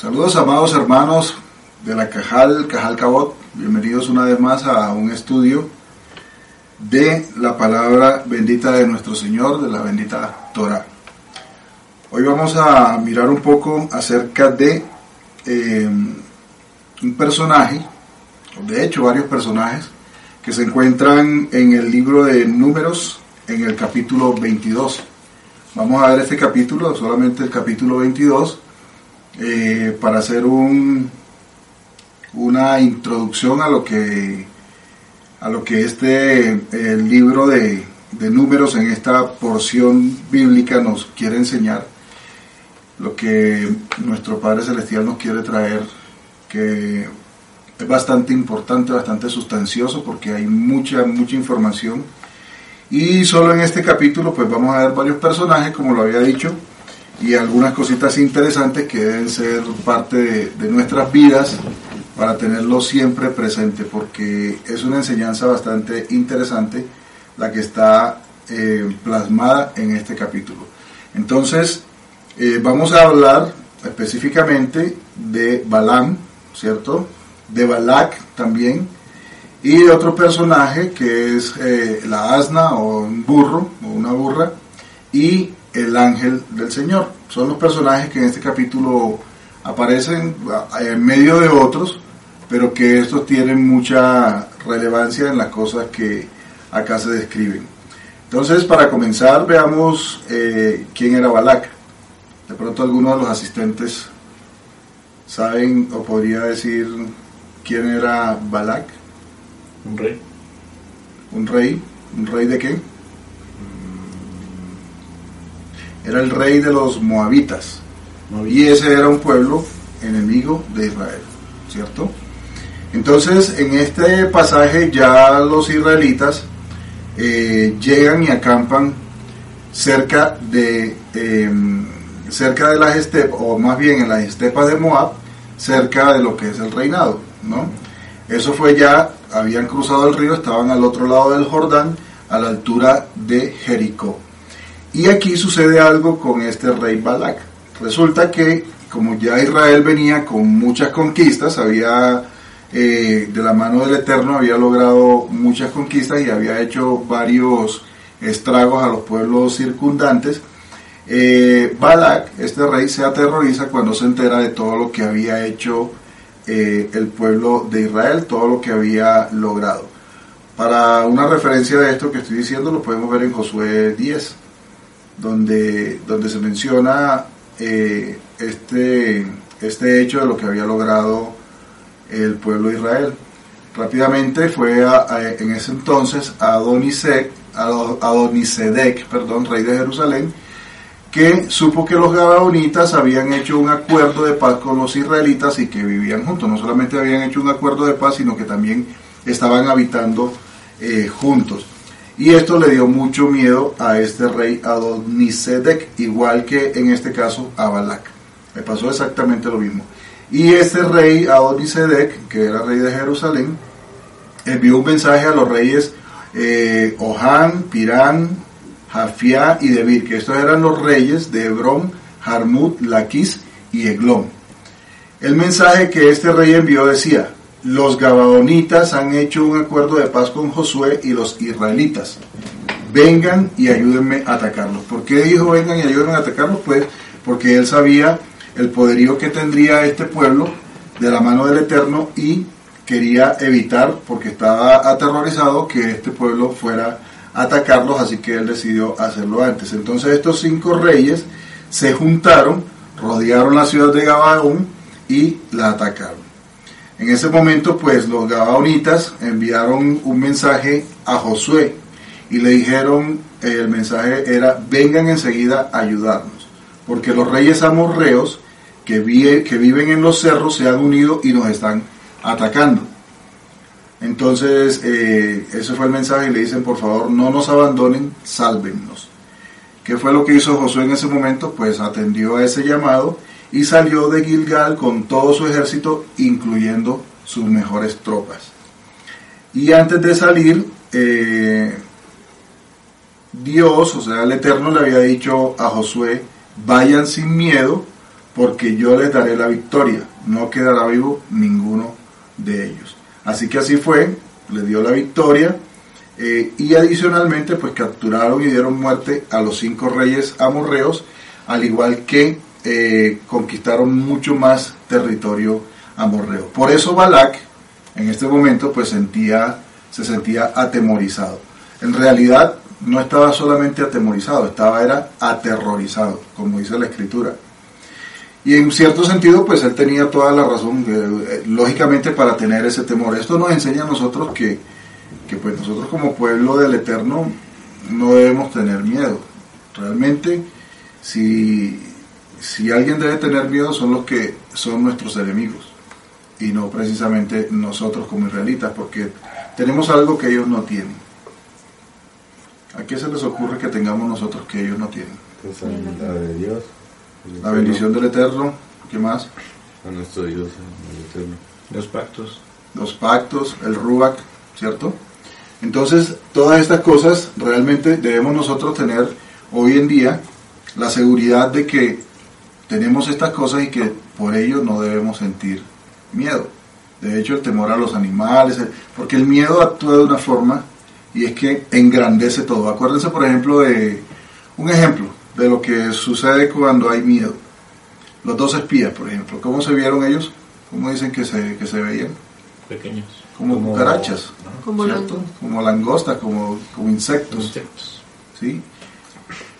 Saludos amados hermanos de la Cajal, Cajal Cabot. Bienvenidos una vez más a un estudio de la palabra bendita de nuestro Señor, de la bendita Torah. Hoy vamos a mirar un poco acerca de eh, un personaje, de hecho varios personajes, que se encuentran en el libro de Números, en el capítulo 22. Vamos a ver este capítulo, solamente el capítulo 22, eh, para hacer un, una introducción a lo que a lo que este libro de, de números en esta porción bíblica nos quiere enseñar, lo que nuestro Padre Celestial nos quiere traer, que es bastante importante, bastante sustancioso, porque hay mucha, mucha información. Y solo en este capítulo, pues vamos a ver varios personajes, como lo había dicho, y algunas cositas interesantes que deben ser parte de, nuestras vidas para tenerlo siempre presente, porque es una enseñanza bastante interesante la que está eh, plasmada en este capítulo. Entonces, eh, vamos a hablar específicamente de Balaam, ¿cierto? De Balak también, y de otro personaje que es eh, la asna o un burro o una burra, y el ángel del Señor. Son los personajes que en este capítulo aparecen en medio de otros, pero que estos tienen mucha relevancia en las cosas que acá se describen. Entonces, para comenzar, veamos eh, quién era Balak. De pronto algunos de los asistentes saben o podría decir quién era Balak. Un rey. ¿Un rey? ¿Un rey de qué? Era el rey de los moabitas. Y ese era un pueblo enemigo de Israel, ¿cierto? Entonces, en este pasaje ya los israelitas eh, llegan y acampan cerca de, eh, cerca de las estepas, o más bien en las estepas de Moab, cerca de lo que es el reinado, ¿no? Eso fue ya, habían cruzado el río, estaban al otro lado del Jordán, a la altura de Jericó. Y aquí sucede algo con este rey Balak. Resulta que, como ya Israel venía con muchas conquistas, había eh, de la mano del Eterno había logrado muchas conquistas y había hecho varios estragos a los pueblos circundantes. Eh, Balak, este rey, se aterroriza cuando se entera de todo lo que había hecho eh, el pueblo de Israel, todo lo que había logrado. Para una referencia de esto que estoy diciendo, lo podemos ver en Josué 10, donde, donde se menciona este, este hecho de lo que había logrado el pueblo de Israel. Rápidamente fue en ese entonces Adonisek, Adonisedec, perdón, rey de Jerusalén, que supo que los gabaonitas habían hecho un acuerdo de paz con los israelitas y que vivían juntos. No solamente habían hecho un acuerdo de paz, sino que también estaban habitando eh, juntos. Y esto le dio mucho miedo a este rey Adonisedec, igual que en este caso a Balak. Le pasó exactamente lo mismo. Y este rey, Adonisedec, que era rey de Jerusalén, envió un mensaje a los reyes eh, Ohán, Pirán, Jafiá y Debir, que estos eran los reyes de Hebrón, Jarmut, Laquis y Eglón. El mensaje que este rey envió decía, los Gabaonitas han hecho un acuerdo de paz con Josué y los israelitas. Vengan y ayúdenme a atacarlos. ¿Por qué dijo vengan y ayúdenme a atacarlos? Pues porque él sabía el poderío que tendría este pueblo de la mano del Eterno y quería evitar, porque estaba aterrorizado, que este pueblo fuera a atacarlos, así que él decidió hacerlo antes. Entonces estos cinco reyes se juntaron, rodearon la ciudad de Gabaón y la atacaron. En ese momento, pues los gabaonitas enviaron un mensaje a Josué y le dijeron, el mensaje era, vengan enseguida a ayudarnos, porque los reyes amorreos que, viven en los cerros se han unido y nos están atacando. Entonces, eh, ese fue el mensaje y le dicen, por favor, no nos abandonen, sálvennos. ¿Qué fue lo que hizo Josué en ese momento? Pues atendió a ese llamado y salió de Gilgal con todo su ejército, incluyendo sus mejores tropas. Y antes de salir, eh, Dios, o sea, el Eterno le había dicho a Josué, vayan sin miedo, porque yo les daré la victoria, no quedará vivo ninguno de ellos. Así que así fue, le dio la victoria eh, y adicionalmente pues capturaron y dieron muerte a los cinco reyes amorreos, al igual que eh, conquistaron mucho más territorio amorreo. Por eso Balak en este momento pues sentía, se sentía atemorizado. En realidad no estaba solamente atemorizado, estaba era aterrorizado, como dice la escritura. Y en cierto sentido, pues él tenía toda la razón, eh, lógicamente, para tener ese temor. Esto nos enseña a nosotros que, que, pues nosotros como pueblo del Eterno no debemos tener miedo. Realmente, si, si alguien debe tener miedo, son los que son nuestros enemigos y no precisamente nosotros como israelitas, porque tenemos algo que ellos no tienen. ¿A qué se les ocurre que tengamos nosotros que ellos no tienen? Pues la de Dios. La bendición del Eterno, ¿qué más? A nuestro Dios, el Eterno. Los pactos. Los pactos, el Ruach, ¿cierto? Entonces, todas estas cosas realmente debemos nosotros tener hoy en día la seguridad de que tenemos estas cosas y que por ello no debemos sentir miedo. De hecho, el temor a los animales, porque el miedo actúa de una forma y es que engrandece todo. Acuérdense, por ejemplo, de un ejemplo de lo que sucede cuando hay miedo. Los dos espías, por ejemplo, ¿cómo se vieron ellos? ¿Cómo dicen que se, que se veían? Pequeños. Como, cucarachas, Como langostas, como, como insectos. Insectos. ¿sí?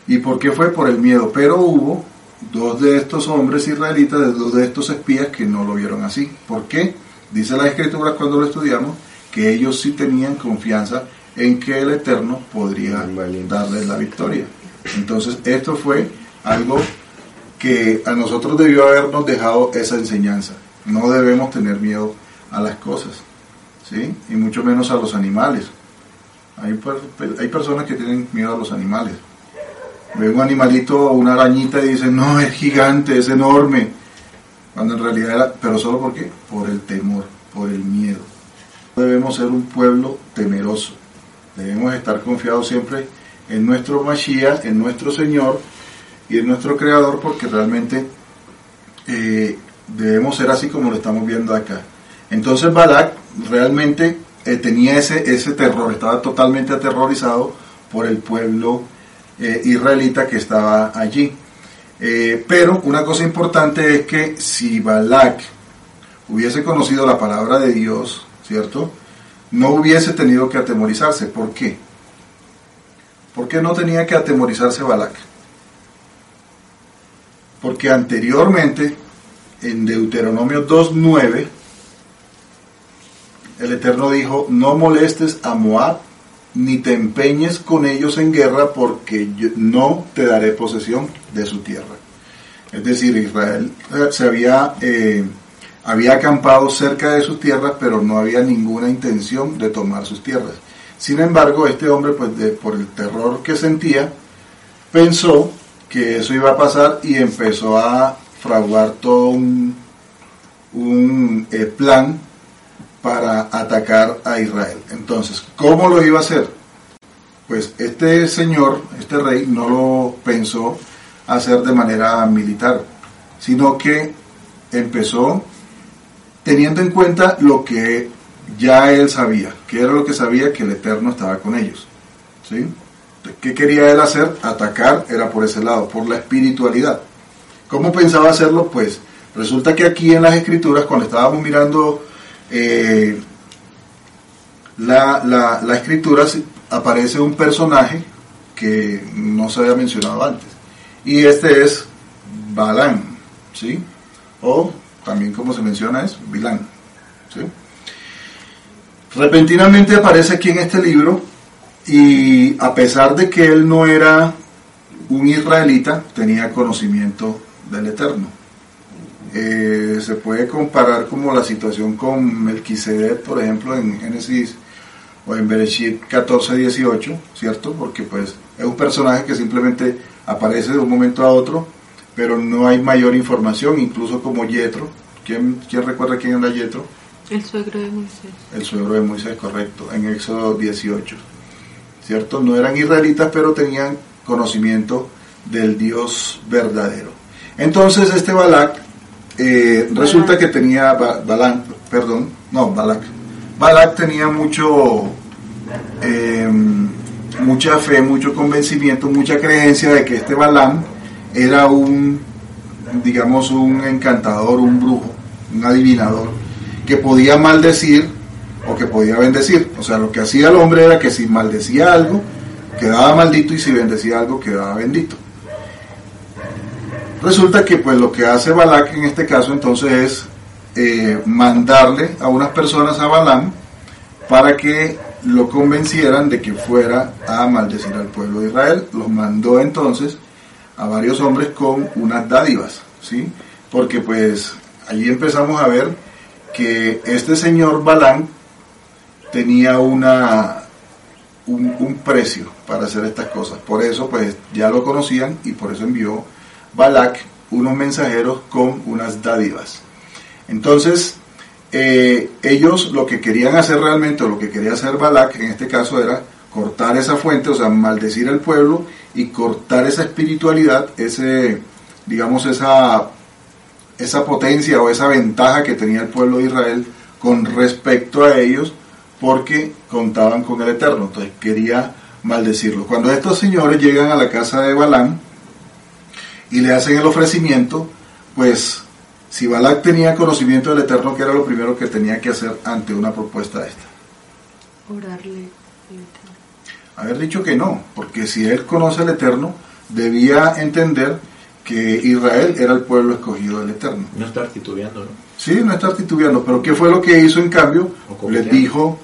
¿Y por qué fue? Por el miedo. Pero hubo dos de estos hombres israelitas, dos de estos espías que no lo vieron así. ¿Por qué? Dice la escritura cuando lo estudiamos que ellos sí tenían confianza en que el Eterno podría darles la victoria. Entonces esto fue algo que a nosotros debió habernos dejado esa enseñanza. No debemos tener miedo a las cosas, ¿sí? Y mucho menos a los animales. Hay, hay personas que tienen miedo a los animales. Ve un animalito una arañita y dicen, no, es gigante, es enorme. Cuando en realidad era, pero solo por qué? Por el temor, por el miedo. Debemos ser un pueblo temeroso. Debemos estar confiados siempre en nuestro Mashiach, en nuestro Señor y en nuestro Creador, porque realmente eh, debemos ser así como lo estamos viendo acá. Entonces Balak realmente eh, tenía ese, ese terror, estaba totalmente aterrorizado por el pueblo eh, israelita que estaba allí. Eh, pero una cosa importante es que si Balak hubiese conocido la palabra de Dios, ¿cierto? No hubiese tenido que atemorizarse. ¿Por qué? ¿Por qué no tenía que atemorizarse Balak? Porque anteriormente, en Deuteronomio 2.9, el Eterno dijo, no molestes a Moab, ni te empeñes con ellos en guerra, porque yo no te daré posesión de su tierra. Es decir, Israel eh, se había, eh, había acampado cerca de sus tierras, pero no había ninguna intención de tomar sus tierras. Sin embargo, este hombre, pues de- por el terror que sentía, pensó que eso iba a pasar y empezó a fraguar todo un, un eh, plan para atacar a Israel. Entonces, ¿cómo lo iba a hacer? Pues este señor, este rey, no lo pensó hacer de manera militar, sino que empezó teniendo en cuenta lo que ya él sabía, que era lo que sabía que el Eterno estaba con ellos. ¿sí? ¿Qué quería él hacer? Atacar era por ese lado, por la espiritualidad. ¿Cómo pensaba hacerlo? Pues resulta que aquí en las escrituras, cuando estábamos mirando eh, la, la, escritura, aparece un personaje que no se había mencionado antes. Y este es Balán, ¿sí? O también como se menciona es Bilán, ¿sí? Repentinamente aparece aquí en este libro y a pesar de que él no era un israelita, tenía conocimiento del Eterno. Eh, se puede comparar como la situación con Melquisedec, por ejemplo, en Génesis o en Bereshit 14, 18, ¿cierto? Porque pues es un personaje que simplemente aparece de un momento a otro, pero no hay mayor información, incluso como Yetro. ¿Quién, quién recuerda quién era Yetro? El suegro de Moisés. El suegro de Moisés, correcto, en Éxodo 18. ¿Cierto? No eran israelitas, pero tenían conocimiento del Dios verdadero. Entonces este Balak, eh, resulta que tenía, Ba- perdón, no, Balak. Balak tenía mucho, eh, mucha fe, mucho convencimiento, mucha creencia de que este Balaam era un, digamos, un encantador, un brujo, un adivinador, que podía maldecir o que podía bendecir. O sea, lo que hacía el hombre era que si maldecía algo, quedaba maldito y si bendecía algo, quedaba bendito. Resulta que pues lo que hace Balak en este caso entonces es eh, mandarle a unas personas a Balaam para que lo convencieran de que fuera a maldecir al pueblo de Israel. Los mandó entonces a varios hombres con unas dádivas, ¿sí? Porque pues allí empezamos a ver que este señor Balaam tenía una un, un precio para hacer estas cosas. Por eso pues ya lo conocían y por eso envió Balak unos mensajeros con unas dádivas. Entonces, eh, ellos lo que querían hacer realmente, o lo que quería hacer Balak en este caso era cortar esa fuente, o sea, maldecir al pueblo y cortar esa espiritualidad, ese, digamos, esa, esa potencia o esa ventaja que tenía el pueblo de Israel con respecto a ellos, porque contaban con el Eterno. Entonces quería maldecirlo. Cuando estos señores llegan a la casa de Balaam y le hacen el ofrecimiento, pues si Balak tenía conocimiento del Eterno, que era lo primero que tenía que hacer ante una propuesta de esta? Orarle. Haber dicho que no, porque si él conoce al Eterno, debía entender que Israel era el pueblo escogido del Eterno. No estar titubeando, ¿no? Sí, no estar titubeando, pero ¿qué fue lo que hizo en cambio? Les dijo,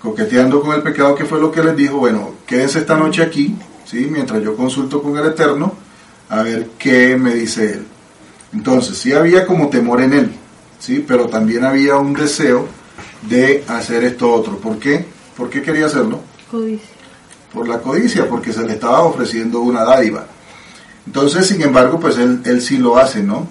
coqueteando con el pecado, ¿qué fue lo que les dijo? Bueno, quédense esta noche aquí, ¿sí? mientras yo consulto con el Eterno, a ver qué me dice él. Entonces, sí había como temor en él, ¿sí? pero también había un deseo de hacer esto otro. ¿Por qué? ¿Por qué quería hacerlo? Codicia. por la codicia, porque se le estaba ofreciendo una dádiva. Entonces, sin embargo, pues él, él sí lo hace, ¿no?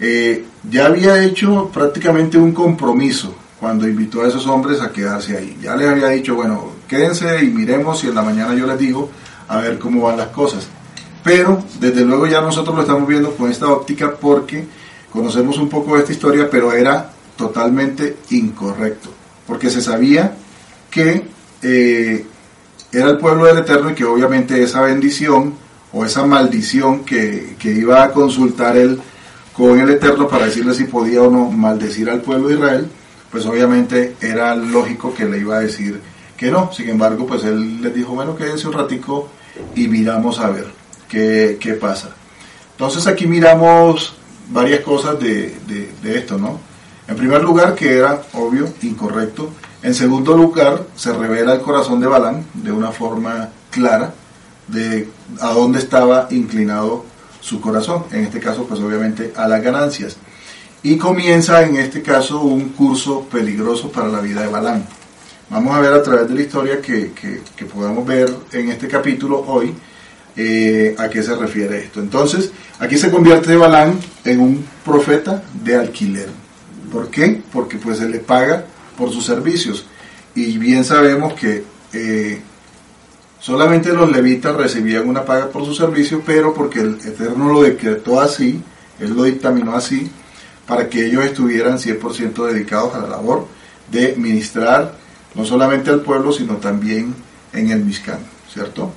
Eh, ya había hecho prácticamente un compromiso cuando invitó a esos hombres a quedarse ahí. Ya les había dicho, bueno, quédense y miremos y en la mañana yo les digo a ver cómo van las cosas. Pero desde luego ya nosotros lo estamos viendo con esta óptica porque conocemos un poco de esta historia, pero era totalmente incorrecto, porque se sabía que eh, era el pueblo del Eterno y que obviamente esa bendición o esa maldición que, que iba a consultar él con el Eterno para decirle si podía o no maldecir al pueblo de Israel, pues obviamente era lógico que le iba a decir que no. Sin embargo, pues él les dijo, bueno, quédense un ratico y miramos a ver qué, pasa. Entonces aquí miramos varias cosas de, de, de esto, ¿no? En primer lugar, que era obvio, incorrecto. En segundo lugar, se revela el corazón de Balán de una forma clara de a dónde estaba inclinado su corazón. En este caso, pues obviamente a las ganancias. Y comienza en este caso un curso peligroso para la vida de Balán. Vamos a ver a través de la historia que, que, que podamos ver en este capítulo hoy eh, a qué se refiere esto. Entonces, aquí se convierte Balán en un profeta de alquiler. ¿Por qué? Porque pues se le paga por sus servicios. Y bien sabemos que eh, solamente los levitas recibían una paga por su servicio, pero porque el Eterno lo decretó así, Él lo dictaminó así, para que ellos estuvieran 100% dedicados a la labor de ministrar no solamente al pueblo, sino también en el Mishkan, ¿cierto?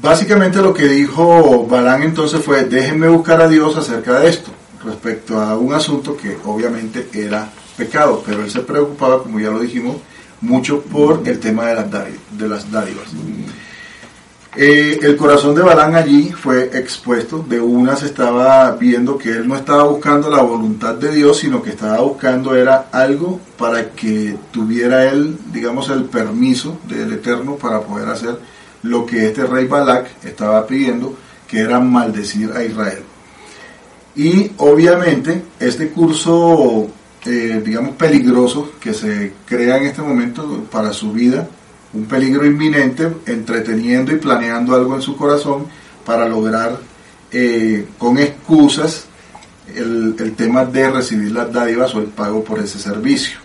Básicamente lo que dijo Balán entonces fue, déjenme buscar a Dios acerca de esto, respecto a un asunto que obviamente era pecado, pero él se preocupaba, como ya lo dijimos, mucho por el tema de las, dádivas. Eh, el corazón de Balán allí fue expuesto, de una se estaba viendo que él no estaba buscando la voluntad de Dios, sino que estaba buscando era algo para que tuviera él, digamos, el permiso del Eterno para poder hacer lo que este rey Balak estaba pidiendo, que era maldecir a Israel. Y obviamente este curso, eh, digamos, peligroso que se crea en este momento para su vida, un peligro inminente, entreteniendo y planeando algo en su corazón para lograr eh, con excusas el, el tema de recibir las dádivas o el pago por ese servicio.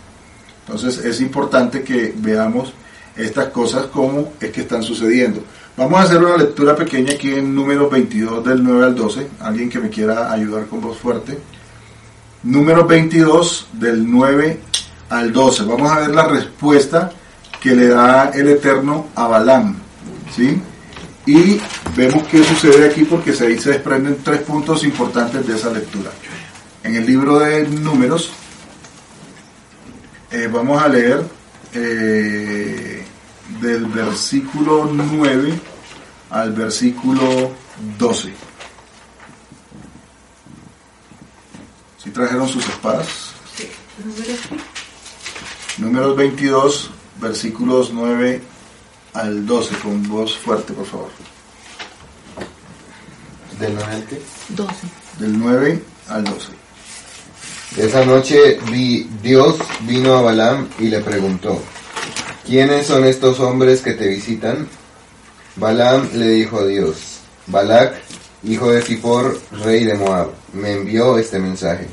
Entonces es importante que veamos estas cosas como es que están sucediendo. Vamos a hacer una lectura pequeña aquí en números 22 del 9 al 12. Alguien que me quiera ayudar con voz fuerte. Números 22 del 9 al 12. Vamos a ver la respuesta que le da el Eterno a Balaam. ¿Sí? Y vemos qué sucede aquí porque ahí se desprenden tres puntos importantes de esa lectura. En el libro de números eh, vamos a leer eh, del versículo 9 al versículo 12. Si trajeron sus espadas. Números 22, versículos 9 al 12, con voz fuerte, por favor. ¿Del 9 al qué? 12. Del 9 al 12. Esa noche vi- Dios vino a Balaam y le preguntó, ¿quiénes son estos hombres que te visitan? Balaam le dijo a Dios, Balac, hijo de Zippor, rey de Moab, me envió este mensaje.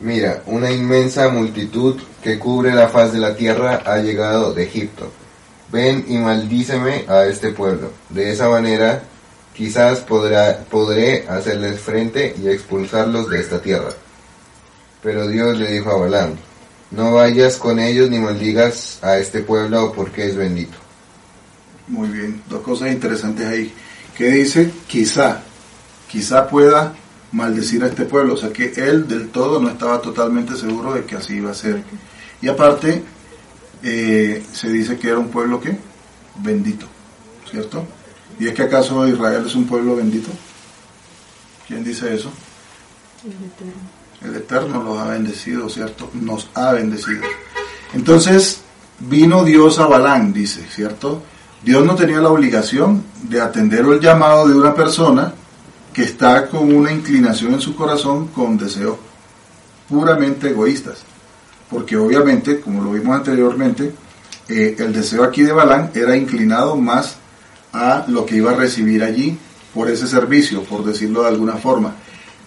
Mira, una inmensa multitud que cubre la faz de la tierra ha llegado de Egipto. Ven y maldíceme a este pueblo. De esa manera, quizás podrá, podré hacerles frente y expulsarlos de esta tierra. Pero Dios le dijo a Balaam, no vayas con ellos ni maldigas a este pueblo porque es bendito. Muy bien, dos cosas interesantes ahí. Que dice, quizá, quizá pueda maldecir a este pueblo. O sea que él del todo no estaba totalmente seguro de que así iba a ser. Y aparte, eh, se dice que era un pueblo que bendito, ¿cierto? ¿Y es que acaso Israel es un pueblo bendito? ¿Quién dice eso? El Eterno los ha bendecido, ¿cierto? Nos ha bendecido. Entonces vino Dios a Balán, dice, ¿cierto? Dios no tenía la obligación de atender el llamado de una persona que está con una inclinación en su corazón con deseos puramente egoístas. Porque obviamente, como lo vimos anteriormente, eh, el deseo aquí de Balán era inclinado más a lo que iba a recibir allí por ese servicio, por decirlo de alguna forma.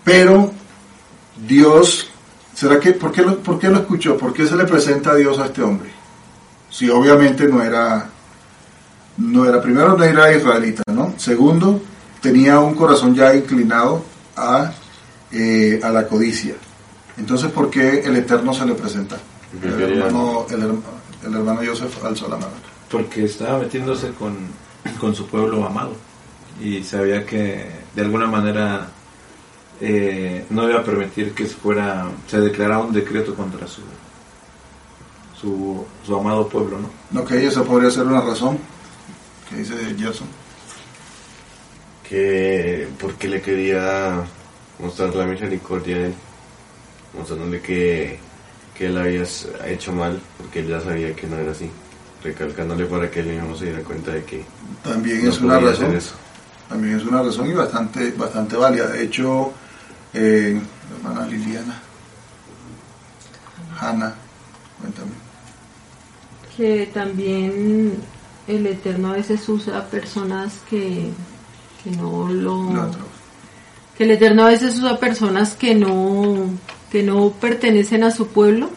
Pero Dios, ¿será que por qué, lo, por qué lo escuchó? ¿Por qué se le presenta a Dios a este hombre? Si obviamente no era, no era, primero no era israelita, ¿no? Segundo, tenía un corazón ya inclinado a, eh, a la codicia. Entonces, ¿por qué el Eterno se le presenta? El hermano, el, herma- el hermano Joseph alzó la mano. Porque estaba metiéndose con, con su pueblo amado. Y sabía que de alguna manera eh, no iba a permitir que se fuera, se declarara un decreto contra su, su, su amado pueblo, ¿no? Ok, esa podría ser una razón. ¿Qué dice Gerson? Que porque le quería mostrar la misericordia a él, mostrándole que, que él había hecho mal, porque él ya sabía que no era así, recalcándole para que él mismo se diera cuenta de que También no es una razón. eso. También es una razón y bastante, bastante válida. De hecho, eh, la hermana Liliana, Hanna, cuéntame. Que también el Eterno a veces usa personas que, que no lo... Que el Eterno a veces usa personas que no, que no pertenecen a su pueblo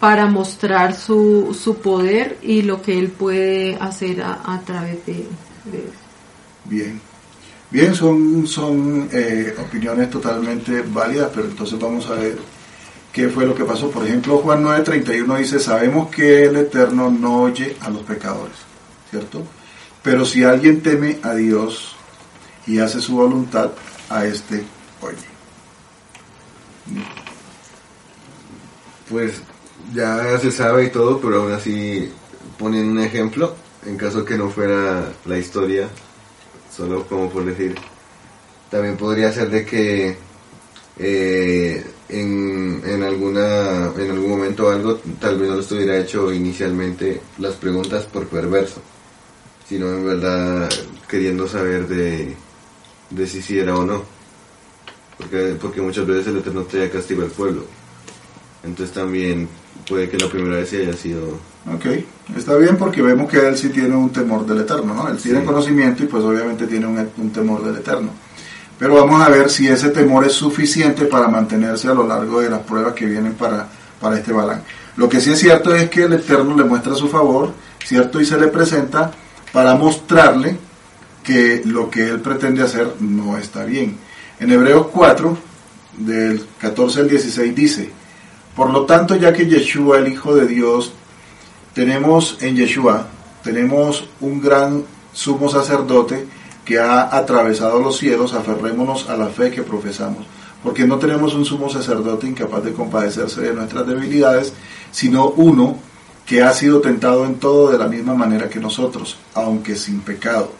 para mostrar su, su poder y lo que él puede hacer a, a través de, de Bien. Bien, son, son eh, opiniones totalmente válidas, pero entonces vamos a ver qué fue lo que pasó. Por ejemplo, Juan 9:31 dice, sabemos que el Eterno no oye a los pecadores, ¿cierto? Pero si alguien teme a Dios y hace su voluntad, a este oye. Pues ya se sabe y todo, pero aún así ponen un ejemplo, en caso que no fuera la historia, solo como por decir. También podría ser de que eh, en, en, alguna, en algún momento algo tal vez no lo estuviera hecho inicialmente las preguntas por perverso, sino en verdad queriendo saber de, de si sí era o no. Porque, porque muchas veces el Eterno trae castigo al pueblo. Entonces también puede que la primera vez haya sido... Ok, está bien porque vemos que él sí tiene un temor del Eterno, ¿no? Él tiene conocimiento y pues obviamente tiene un, un temor del Eterno. Pero vamos a ver si ese temor es suficiente para mantenerse a lo largo de las pruebas que vienen para, para este Balán. Lo que sí es cierto es que el Eterno le muestra su favor, ¿cierto? Y se le presenta para mostrarle que lo que él pretende hacer no está bien. En Hebreos 4, del 14 al 16 dice, por lo tanto, ya que Yeshua, el Hijo de Dios, tenemos en Yeshua, tenemos un gran sumo sacerdote que ha atravesado los cielos, aferrémonos a la fe que profesamos, porque no tenemos un sumo sacerdote incapaz de compadecerse de nuestras debilidades, sino uno que ha sido tentado en todo de la misma manera que nosotros, aunque sin pecado.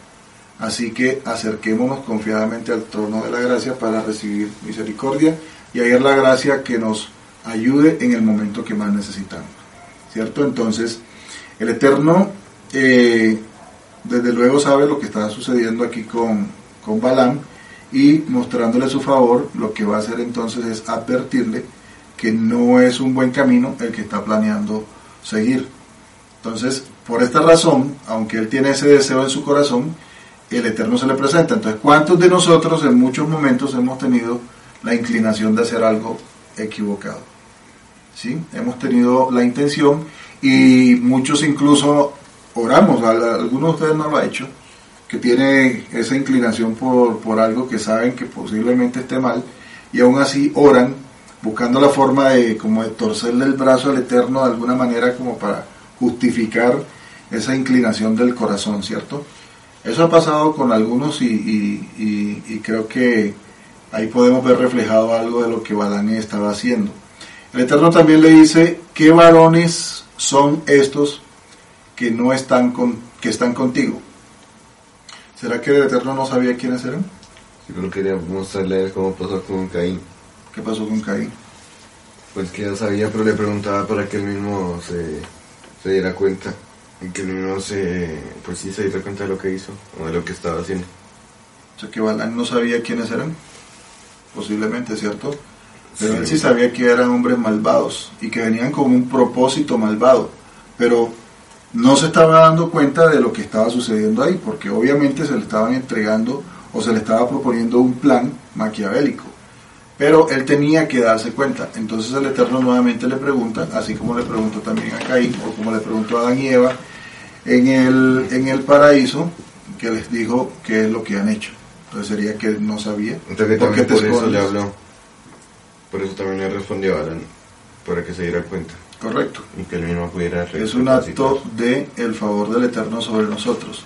Así que acerquémonos confiadamente al trono de la gracia para recibir misericordia y hallar la gracia que nos ayude en el momento que más necesitamos. ¿Cierto? Entonces, el Eterno, eh, desde luego, sabe lo que está sucediendo aquí con, con Balaam y mostrándole su favor, lo que va a hacer entonces es advertirle que no es un buen camino el que está planeando seguir. Entonces, por esta razón, aunque él tiene ese deseo en su corazón, el Eterno se le presenta. Entonces, ¿cuántos de nosotros en muchos momentos hemos tenido la inclinación de hacer algo equivocado? ¿Sí? Hemos tenido la intención y muchos incluso oramos, algunos de ustedes no lo ha hecho, que tiene esa inclinación por, por algo que saben que posiblemente esté mal y aún así oran buscando la forma de como de torcerle el brazo al Eterno de alguna manera como para justificar esa inclinación del corazón, ¿cierto? Eso ha pasado con algunos y, creo que ahí podemos ver reflejado algo de lo que Balán estaba haciendo. El Eterno también le dice, ¿qué varones son estos que no están con, que están contigo? ¿Será que el Eterno no sabía quiénes eran? Yo creo que quería mostrarle cómo pasó con Caín. ¿Qué pasó con Caín? Pues que ya sabía, pero le preguntaba para que él mismo se, se diera cuenta y que él mismo se, pues sí, se diera cuenta de lo que hizo o de lo que estaba haciendo. O sea que Balán no sabía quiénes eran, posiblemente, ¿cierto? Pero él sí sabía que eran hombres malvados y que venían con un propósito malvado, pero no se estaba dando cuenta de lo que estaba sucediendo ahí, porque obviamente se le estaban entregando o se le estaba proponiendo un plan maquiavélico. Pero él tenía que darse cuenta. Entonces el Eterno nuevamente le pregunta, así como le preguntó también a Caín, o como le preguntó a Adán y Eva, en el, en el paraíso, que les dijo qué es lo que han hecho. Entonces sería que no sabía. Entonces ¿por, qué te por eso le habló. Por eso también le respondió a Adán, para que se diera cuenta. Correcto. Y que él mismo pudiera Es un acto de el favor del Eterno sobre nosotros.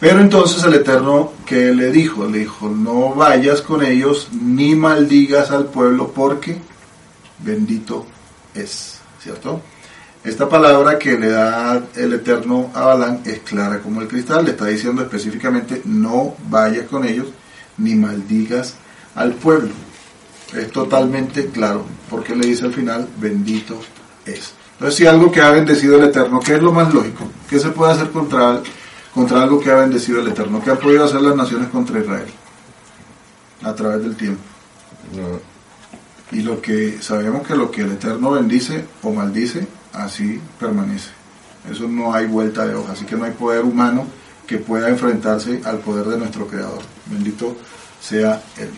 Pero entonces el Eterno, que le dijo? Le dijo, no vayas con ellos ni maldigas al pueblo porque bendito es, ¿cierto? Esta palabra que le da el Eterno a Balán es clara como el cristal, le está diciendo específicamente, no vayas con ellos ni maldigas al pueblo. Es totalmente claro, porque le dice al final, bendito es. Entonces, si algo que ha bendecido el Eterno, ¿qué es lo más lógico? ¿Qué se puede hacer contra contra algo que ha bendecido el Eterno. ¿Qué han podido hacer las naciones contra Israel? A través del tiempo. Y lo que sabemos que lo que el Eterno bendice o maldice, así permanece. Eso no hay vuelta de hoja, así que no hay poder humano que pueda enfrentarse al poder de nuestro Creador. Bendito sea Él.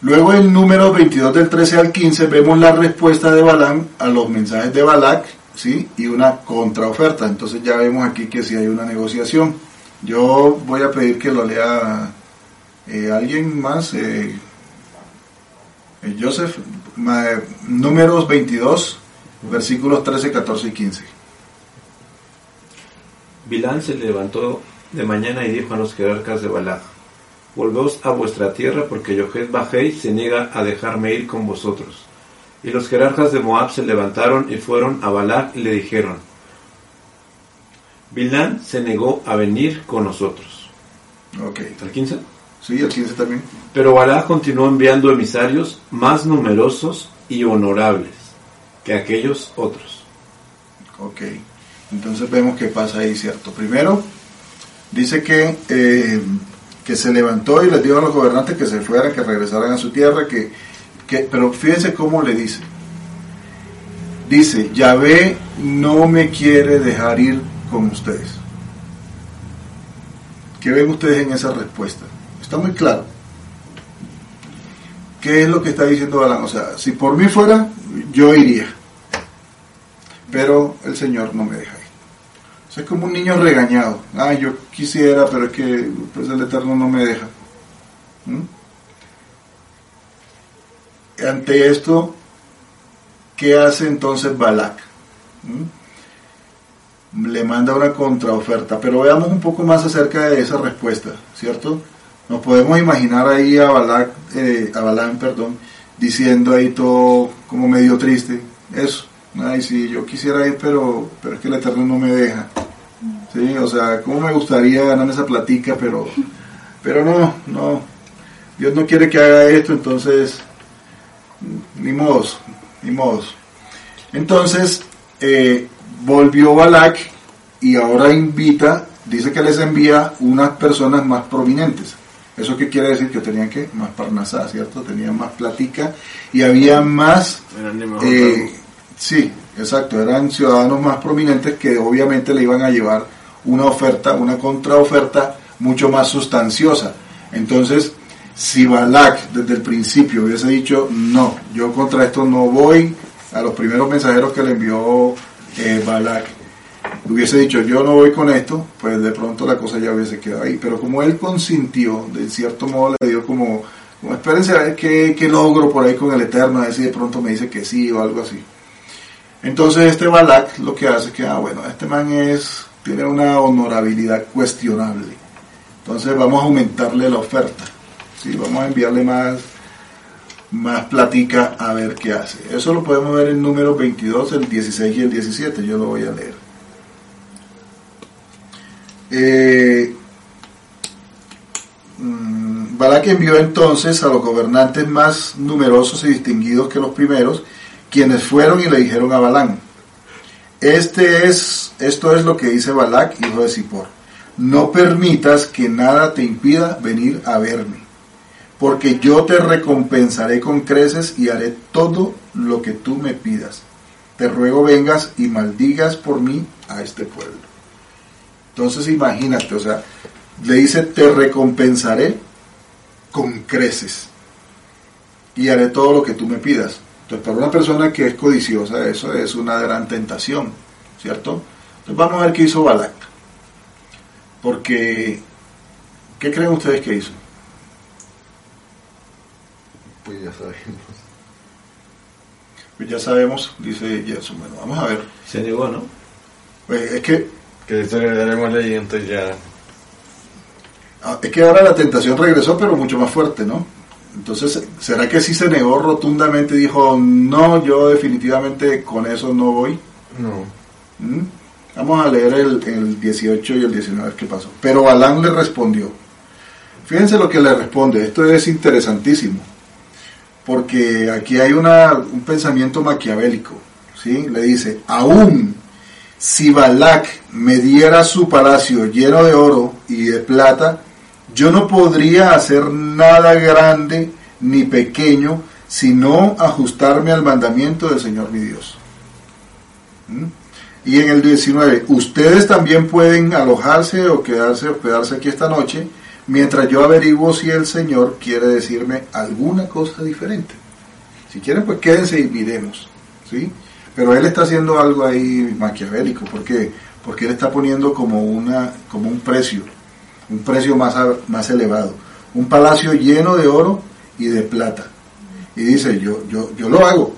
Luego en número 22 del 13 al 15 vemos la respuesta de Balán a los mensajes de Balac ¿sí? y una contraoferta. Entonces ya vemos aquí que si hay una negociación. Yo voy a pedir que lo lea eh, alguien más, eh, eh, Joseph, números 22, versículos 13, 14 y 15. Bilán se levantó de mañana y dijo a los jerarcas de Balá, Volveos a vuestra tierra porque Yohed Bajei se niega a dejarme ir con vosotros. Y los jerarcas de Moab se levantaron y fueron a Balac y le dijeron, Bilán se negó a venir con nosotros. Ok. ¿El 15? Sí, el 15 también. Pero Balac continuó enviando emisarios más numerosos y honorables que aquellos otros. Ok. Entonces vemos qué pasa ahí, ¿cierto? Primero, dice que, eh, que se levantó y les dijo a los gobernantes que se fueran, que regresaran a su tierra, que pero fíjense cómo le dice. Dice, Yahvé no me quiere dejar ir con ustedes. ¿Qué ven ustedes en esa respuesta? Está muy claro. ¿Qué es lo que está diciendo Balán? O sea, si por mí fuera, yo iría. Pero el Señor no me deja es como un niño regañado. Ah, yo quisiera, pero es que pues el Eterno no me deja. ¿Mm? Ante esto, ¿qué hace entonces Balak? ¿Mm? Le manda una contraoferta, pero veamos un poco más acerca de esa respuesta, ¿cierto? Nos podemos imaginar ahí a Balak, eh, a Balán, perdón, diciendo ahí todo como medio triste, eso, ay sí, yo quisiera ir, pero, pero es que el Eterno no me deja, sí, o sea, cómo me gustaría ganar esa platica, pero, pero no, no, Dios no quiere que haga esto, entonces, ni modos, ni modos. Entonces, eh, volvió Balak y ahora invita, dice que les envía unas personas más prominentes. ¿Eso qué quiere decir? Que tenían que más parnasá, ¿cierto? Tenían más platica y había más... Eh, sí, exacto, eran ciudadanos más prominentes que obviamente le iban a llevar una oferta, una contraoferta mucho más sustanciosa. Entonces, si Balak desde el principio hubiese dicho, no, yo contra esto no voy, a los primeros mensajeros que le envió eh, Balak, hubiese dicho yo no voy con esto, pues de pronto la cosa ya hubiese quedado ahí. Pero como él consintió, de cierto modo le dio como, como espérense a ver qué, qué, logro por ahí con el Eterno, a ver si de pronto me dice que sí o algo así. Entonces este Balak lo que hace es que, ah, bueno, este man es, tiene una honorabilidad cuestionable. Entonces vamos a aumentarle la oferta. ¿sí? Vamos a enviarle más, más platica a ver qué hace. Eso lo podemos ver en número 22, el 16 y el 17. Yo lo voy a leer. Eh, mm, Balak envió entonces a los gobernantes más numerosos y distinguidos que los primeros, quienes fueron y le dijeron a Balán, este es, esto es lo que dice Balak, hijo de Zippor, no permitas que nada te impida venir a verme, porque yo te recompensaré con creces y haré todo lo que tú me pidas. Te ruego vengas y maldigas por mí a este pueblo. Entonces imagínate, o sea, le dice, te recompensaré con creces y haré todo lo que tú me pidas. Entonces, para una persona que es codiciosa, eso es una gran tentación, ¿cierto? Entonces, vamos a ver qué hizo Balak. Porque, ¿qué creen ustedes que hizo? Pues ya sabemos. Pues ya sabemos, dice Gerson. Bueno, vamos a ver. Se negó, ¿no? Pues es que que esto le daremos leyendo entonces ya. Ah, es que ahora la tentación regresó, pero mucho más fuerte, ¿no? Entonces, ¿será que sí se negó rotundamente y dijo, no, yo definitivamente con eso no voy? No. ¿Mm? Vamos a leer el, el 18 y el 19 que pasó. Pero Balán le respondió. Fíjense lo que le responde, esto es interesantísimo, porque aquí hay una, un pensamiento maquiavélico, ¿sí? Le dice, aún si Balak me diera su palacio lleno de oro y de plata, yo no podría hacer nada grande ni pequeño, sino ajustarme al mandamiento del Señor mi Dios. ¿Mm? Y en el 19, ustedes también pueden alojarse o quedarse, hospedarse aquí esta noche, mientras yo averiguo si el Señor quiere decirme alguna cosa diferente. Si quieren, pues quédense y miremos. ¿sí? Pero él está haciendo algo ahí maquiavélico, ¿por qué? Porque él está poniendo como, una, como un precio, un precio más, más elevado. Un palacio lleno de oro y de plata. Y dice, yo, yo, yo lo hago,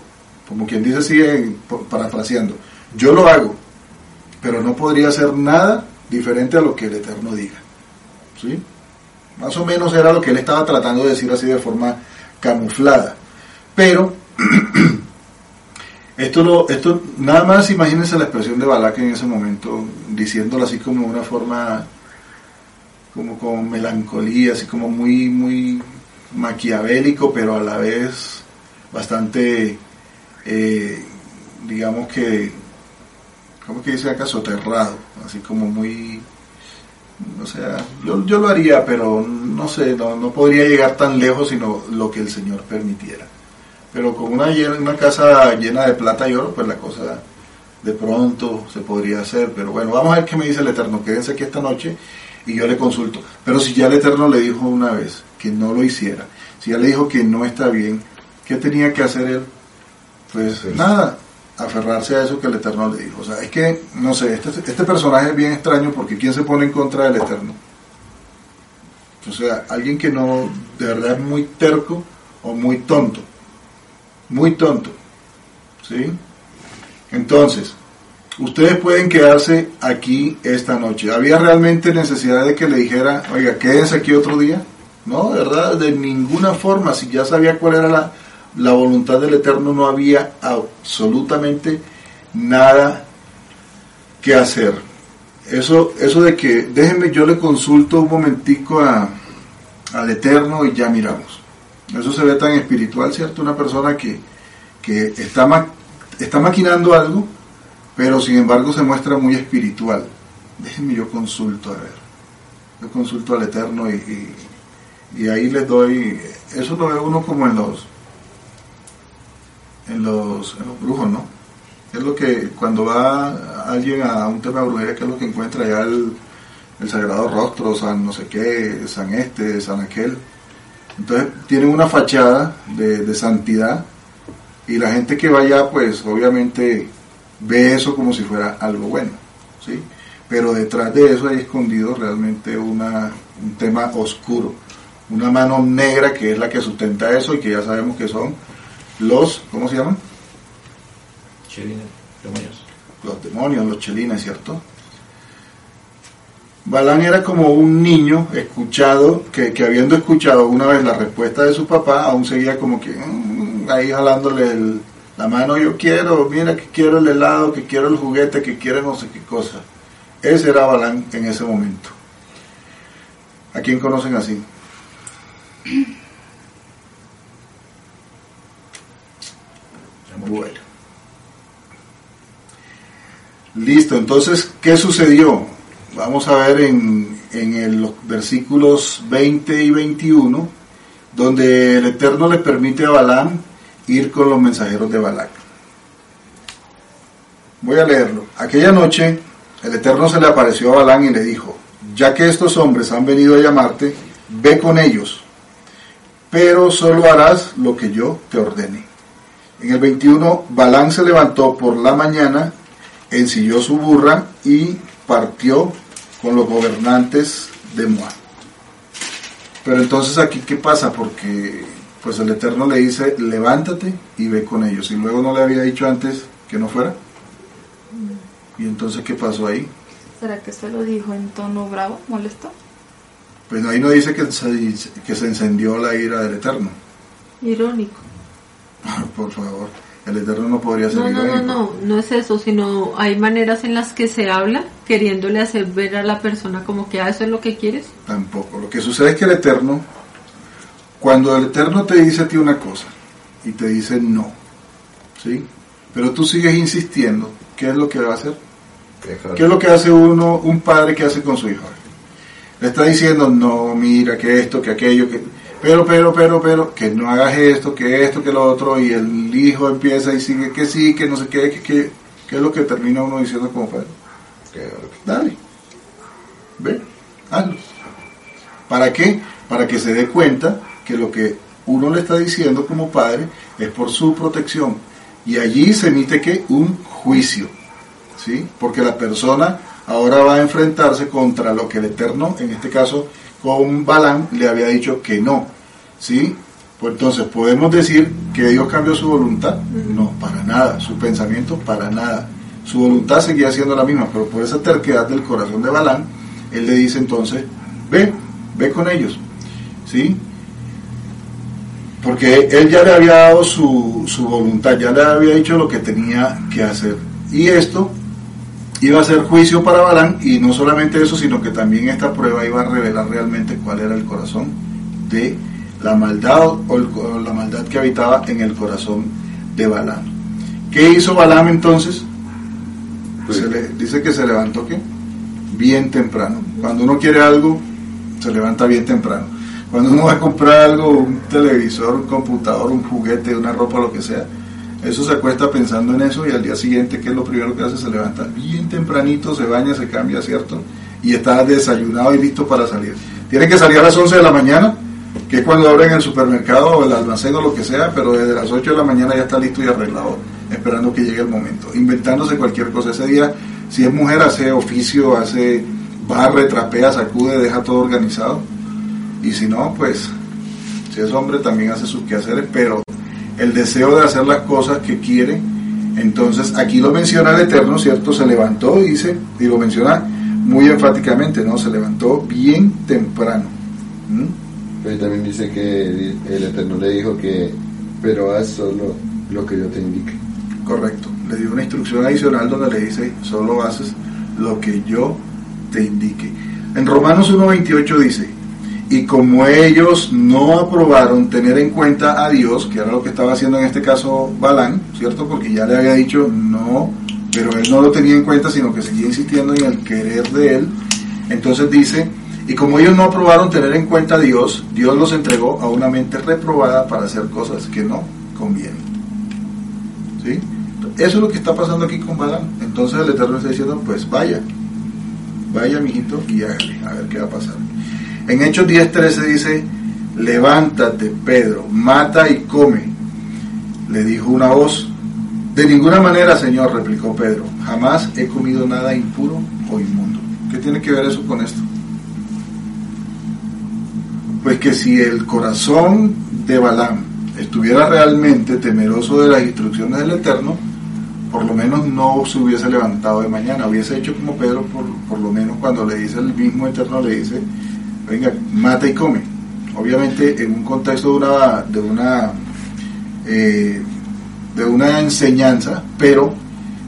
como quien dice, sigue parafraseando, yo lo hago, pero no podría hacer nada diferente a lo que el Eterno diga. ¿Sí? Más o menos era lo que él estaba tratando de decir así de forma camuflada. Pero Esto, lo, esto nada más imagínense la expresión de Balak en ese momento, diciéndolo así como de una forma, como con melancolía, así como muy, muy maquiavélico, pero a la vez bastante, eh, digamos que, ¿cómo que dice acá? Soterrado, así como muy, o sea, yo, yo lo haría, pero no sé, no, no podría llegar tan lejos sino lo que el Señor permitiera. Pero con una, una casa llena de plata y oro, pues la cosa de pronto se podría hacer. Pero bueno, vamos a ver qué me dice el Eterno. Quédense aquí esta noche y yo le consulto. Pero si ya el Eterno le dijo una vez que no lo hiciera, si ya le dijo que no está bien, ¿qué tenía que hacer él? Pues nada, aferrarse a eso que el Eterno le dijo. O sea, es que, no sé, este, este personaje es bien extraño porque ¿quién se pone en contra del Eterno? O sea, alguien que no, de verdad es muy terco o muy tonto. Muy tonto. ¿Sí? Entonces, ustedes pueden quedarse aquí esta noche. ¿Había realmente necesidad de que le dijera, oiga, quédense aquí otro día? No, de verdad, de ninguna forma. Si ya sabía cuál era la, la voluntad del Eterno, no había absolutamente nada que hacer. Eso, eso de que, déjenme, yo le consulto un momentico a, al Eterno y ya miramos. Eso se ve tan espiritual, ¿cierto? Una persona que, que está, ma- está maquinando algo, pero sin embargo se muestra muy espiritual. Déjenme yo consulto, a ver. Yo consulto al Eterno y, y, y ahí les doy, eso lo ve uno como en los, en los, brujos, ¿no? Es lo que cuando va alguien a un tema de brujería, que es lo que encuentra ya el, Sagrado Rostro, San no sé qué, San este, San aquel. Entonces tienen una fachada de, de santidad y la gente que va allá, pues obviamente ve eso como si fuera algo bueno, ¿sí? Pero detrás de eso hay escondido realmente una, un tema oscuro, una mano negra que es la que sustenta eso y que ya sabemos que son los, ¿cómo se llaman? Chelines, demonios. los demonios, los chelines, ¿cierto? Balán era como un niño escuchado, que, que habiendo escuchado una vez la respuesta de su papá, aún seguía como que mm, ahí jalándole el- la mano, yo quiero, mira que quiero el helado, que quiero el juguete, que quiero no sé qué cosa. Ese era Balán en ese momento. ¿A quién conocen así? Bueno. Listo, entonces, ¿qué sucedió? Vamos a ver en, en los versículos 20 y 21, donde el Eterno le permite a Balaam ir con los mensajeros de Balac. Voy a leerlo. Aquella noche, el Eterno se le apareció a Balaam y le dijo, ya que estos hombres han venido a llamarte, ve con ellos, pero solo harás lo que yo te ordene. En el 21, Balán se levantó por la mañana, ensilló su burra y partió con los gobernantes de Moab. Pero entonces aquí, ¿qué pasa? Porque pues el Eterno le dice, levántate y ve con ellos. Y luego no le había dicho antes que no fuera. Y entonces, ¿qué pasó ahí? ¿Será que se lo dijo en tono bravo, molesto? Pues ahí no dice que se, que se encendió la ira del Eterno. Irónico. Por favor, el Eterno no podría ser No, no, no, no, no es eso, sino hay maneras en las que se habla queriéndole hacer ver a la persona como que, ah, eso es lo que quieres. Tampoco. Lo que sucede es que el Eterno, cuando el Eterno te dice a ti una cosa y te dice no, ¿sí? Pero tú sigues insistiendo, ¿qué es lo que va a hacer? Dejar. ¿Qué es lo que hace uno, un padre que hace con su hijo? Le está diciendo, no, mira, que esto, que aquello, que... Pero, pero, pero, pero, que no hagas esto, que esto, que lo otro, y el hijo empieza y sigue que sí, que no sé qué, que, que, ¿qué es lo que termina uno diciendo como padre? Que- Dale. Ve, hazlo. ¿Para qué? Para que se dé cuenta que lo que uno le está diciendo como padre es por su protección. Y allí se emite que un juicio. ¿Sí? Porque la persona ahora va a enfrentarse contra lo que el Eterno, en este caso con Balán, le había dicho que no. ¿Sí? Pues entonces, ¿podemos decir que Dios cambió su voluntad? No, para nada. Su pensamiento, para nada. Su voluntad seguía siendo la misma, pero por esa terquedad del corazón de Balán, él le dice entonces, ve, ve con ellos. ¿Sí? Porque él ya le había dado su, su voluntad, ya le había dicho lo que tenía que hacer. Y esto iba a ser juicio para Balán, y no solamente eso, sino que también esta prueba iba a revelar realmente cuál era el corazón de la maldad o, el- o la maldad que habitaba en el corazón de Balaam. ¿Qué hizo Balaam entonces? Se le, dice que se levantó ¿qué? bien temprano. Cuando uno quiere algo, se levanta bien temprano. Cuando uno va a comprar algo, un televisor, un computador, un juguete, una ropa, lo que sea, eso se acuesta pensando en eso y al día siguiente, ¿qué es lo primero que hace? Se levanta bien tempranito, se baña, se cambia, ¿cierto? Y está desayunado y listo para salir. Tiene que salir a las 11 de la mañana, que es cuando abren el supermercado o el almacén o lo que sea, pero desde las 8 de la mañana ya está listo y arreglado esperando que llegue el momento, inventándose cualquier cosa ese día. Si es mujer, hace oficio, hace barre, trapea, sacude, deja todo organizado. Y si no, pues, si es hombre, también hace sus quehaceres, pero el deseo de hacer las cosas que quiere, entonces aquí lo menciona el Eterno, ¿cierto? Se levantó, dice, y lo menciona muy enfáticamente, ¿no? Se levantó bien temprano. ¿Mm? Pero también dice que el Eterno le dijo que, pero haz solo lo que yo te indique. Correcto. Le dio una instrucción adicional donde le dice, solo haces lo que yo te indique. En Romanos 1.28 dice, y como ellos no aprobaron tener en cuenta a Dios, que era lo que estaba haciendo en este caso Balán, ¿cierto? Porque ya le había dicho no, pero él no lo tenía en cuenta, sino que seguía insistiendo en el querer de él. Entonces dice, y como ellos no aprobaron tener en cuenta a Dios, Dios los entregó a una mente reprobada para hacer cosas que no convienen. ¿Sí? Eso es lo que está pasando aquí con Balán. Entonces el Eterno está diciendo, pues vaya, vaya mijito y hágale, a ver qué va a pasar. En Hechos 10:13 dice, levántate Pedro, mata y come. Le dijo una voz, de ninguna manera Señor, replicó Pedro, jamás he comido nada impuro o inmundo. ¿Qué tiene que ver eso con esto? Pues que si el corazón de Balaam estuviera realmente temeroso de las instrucciones del Eterno, por lo menos no se hubiese levantado de mañana, hubiese hecho como Pedro, por, por lo menos cuando le dice el mismo Eterno, le dice, venga, mata y come. Obviamente en un contexto de una, de una, eh, de una enseñanza, pero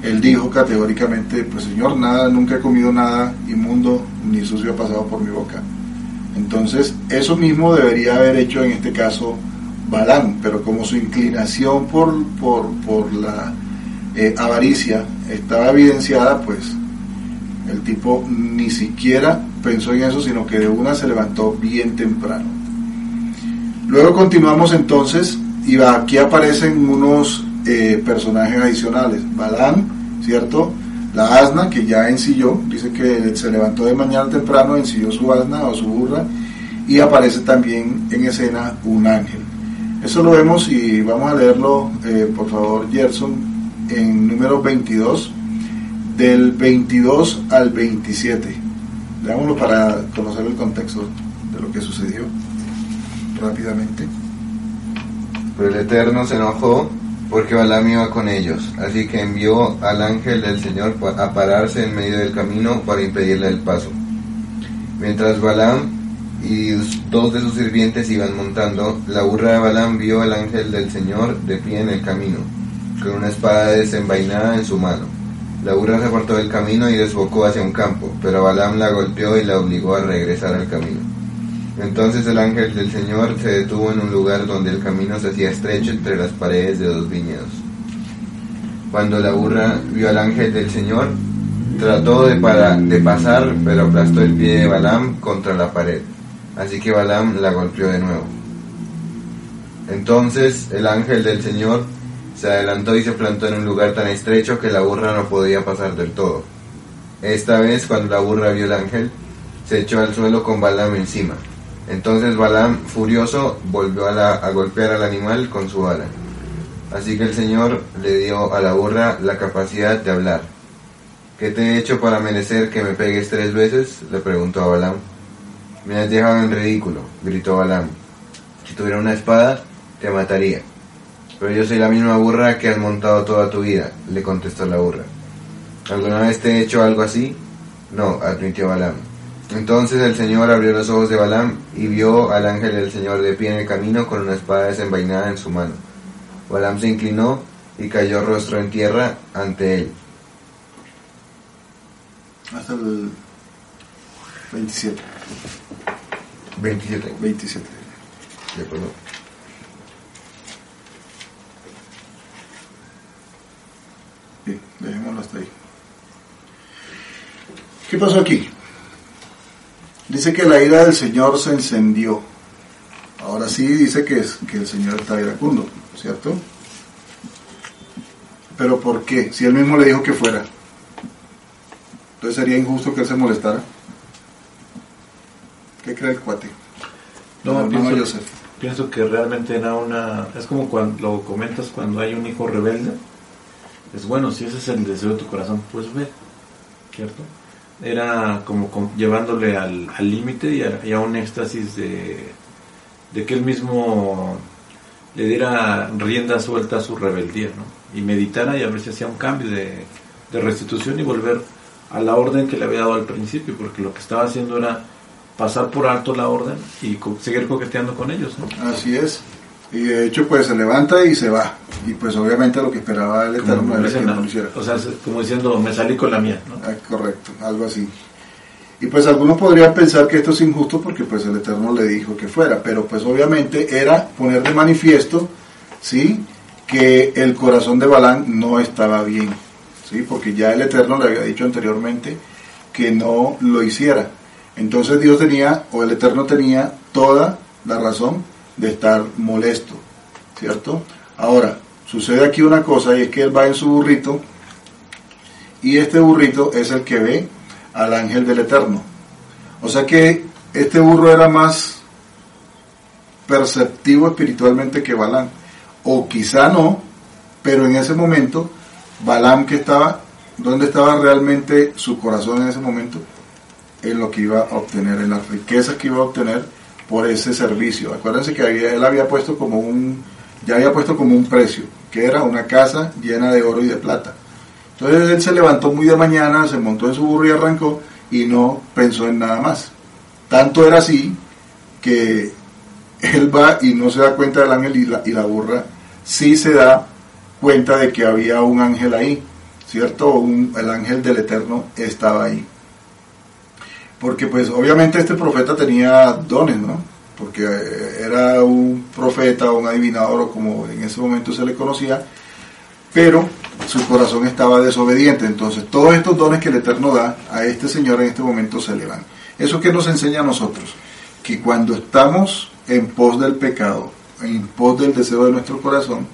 él dijo categóricamente, pues Señor, nada, nunca he comido nada inmundo ni sucio ha pasado por mi boca. Entonces, eso mismo debería haber hecho en este caso Balán, pero como su inclinación por, por, por la eh, avaricia estaba evidenciada, pues el tipo ni siquiera pensó en eso, sino que de una se levantó bien temprano. Luego continuamos entonces, y aquí aparecen unos eh, personajes adicionales. Balán, ¿cierto? La asna que ya ensilló, dice que se levantó de mañana temprano, ensilló su asna o su burra, y aparece también en escena un ángel. Eso lo vemos y vamos a leerlo, eh, por favor, Gerson, en número 22, del 22 al 27. Leámoslo para conocer el contexto de lo que sucedió rápidamente. Pero el Eterno se enojó porque Balaam iba con ellos, así que envió al ángel del Señor a pararse en medio del camino para impedirle el paso. Mientras Balaam y dos de sus sirvientes iban montando, la burra de Balaam vio al ángel del Señor de pie en el camino, con una espada desenvainada en su mano. La burra se apartó del camino y desbocó hacia un campo, pero Balaam la golpeó y la obligó a regresar al camino. Entonces el ángel del Señor se detuvo en un lugar donde el camino se hacía estrecho entre las paredes de dos viñedos. Cuando la burra vio al ángel del Señor, trató de, de pasar, pero aplastó el pie de Balaam contra la pared. Así que Balaam la golpeó de nuevo. Entonces el ángel del Señor se adelantó y se plantó en un lugar tan estrecho que la burra no podía pasar del todo. Esta vez, cuando la burra vio al ángel, se echó al suelo con Balaam encima. Entonces Balaam, furioso, volvió a, la- a golpear al animal con su ala. Así que el Señor le dio a la burra la capacidad de hablar. ¿Qué te he hecho para merecer que me pegues tres veces? le preguntó a Balaam. Me has dejado en ridículo, gritó Balaam. Si tuviera una espada, te mataría. Pero yo soy la misma burra que has montado toda tu vida, le contestó la burra. ¿Alguna vez te he hecho algo así? No, admitió Balaam. Entonces el Señor abrió los ojos de Balaam y vio al ángel del Señor de pie en el camino con una espada desenvainada en su mano. Balaam se inclinó y cayó rostro en tierra ante él. Hasta el 27. 27. 27. De acuerdo. Dejémoslo hasta ahí. ¿Qué pasó aquí? Dice que la ira del Señor se encendió. Ahora sí dice que, es, que el Señor está iracundo, ¿cierto? Pero ¿por qué? Si él mismo le dijo que fuera. Entonces sería injusto que él se molestara. ¿Qué cree el cuate? No, hermano pienso, Joseph. pienso que realmente era una... Es como cuando lo comentas cuando hay un hijo rebelde es bueno, si ese es el deseo de tu corazón, pues ve, ¿cierto? Era como llevándole al límite y, a, y a un éxtasis de, de que él mismo le diera rienda suelta a su rebeldía, ¿no? Y meditara y a ver si hacía un cambio de, de restitución y volver a la orden que le había dado al principio, porque lo que estaba haciendo era pasar por alto la orden y co- seguir coqueteando con ellos, ¿no? Así es. Y de hecho, pues se levanta y se va. Y pues obviamente lo que esperaba el Eterno era que no lo hiciera. o sea, como diciendo, me salí con la mía, ¿no? Ah, correcto, algo así. Y pues algunos podrían pensar que esto es injusto porque pues el Eterno le dijo que fuera, pero pues obviamente era poner de manifiesto, ¿sí? Que el corazón de Balán no estaba bien, ¿sí? Porque ya el Eterno le había dicho anteriormente que no lo hiciera. Entonces Dios tenía, o el Eterno tenía toda la razón de estar molesto, ¿cierto? Ahora, sucede aquí una cosa y es que él va en su burrito y este burrito es el que ve al ángel del Eterno. O sea que este burro era más perceptivo espiritualmente que Balaam. O quizá no, pero en ese momento, Balaam que estaba, ¿dónde estaba realmente su corazón en ese momento? En lo que iba a obtener, en las riquezas que iba a obtener por ese servicio. Acuérdense que había- él había puesto como un, ya había puesto como un precio, que era una casa llena de oro y de plata. Entonces él se levantó muy de mañana, se montó en su burro y arrancó y no pensó en nada más. Tanto era así que él va y no se da cuenta del ángel y la, y la burra sí se da cuenta de que había un ángel ahí, ¿cierto? El ángel del Eterno estaba ahí. Porque pues obviamente este profeta tenía dones, ¿no? Porque eh, era un profeta, un adivinador o como en ese momento se le conocía, pero su corazón estaba desobediente. Entonces, todos estos dones que el Eterno da a este Señor en este momento se le van. ¿Eso que nos enseña a nosotros? Que cuando estamos en pos del pecado, en pos del deseo de nuestro corazón,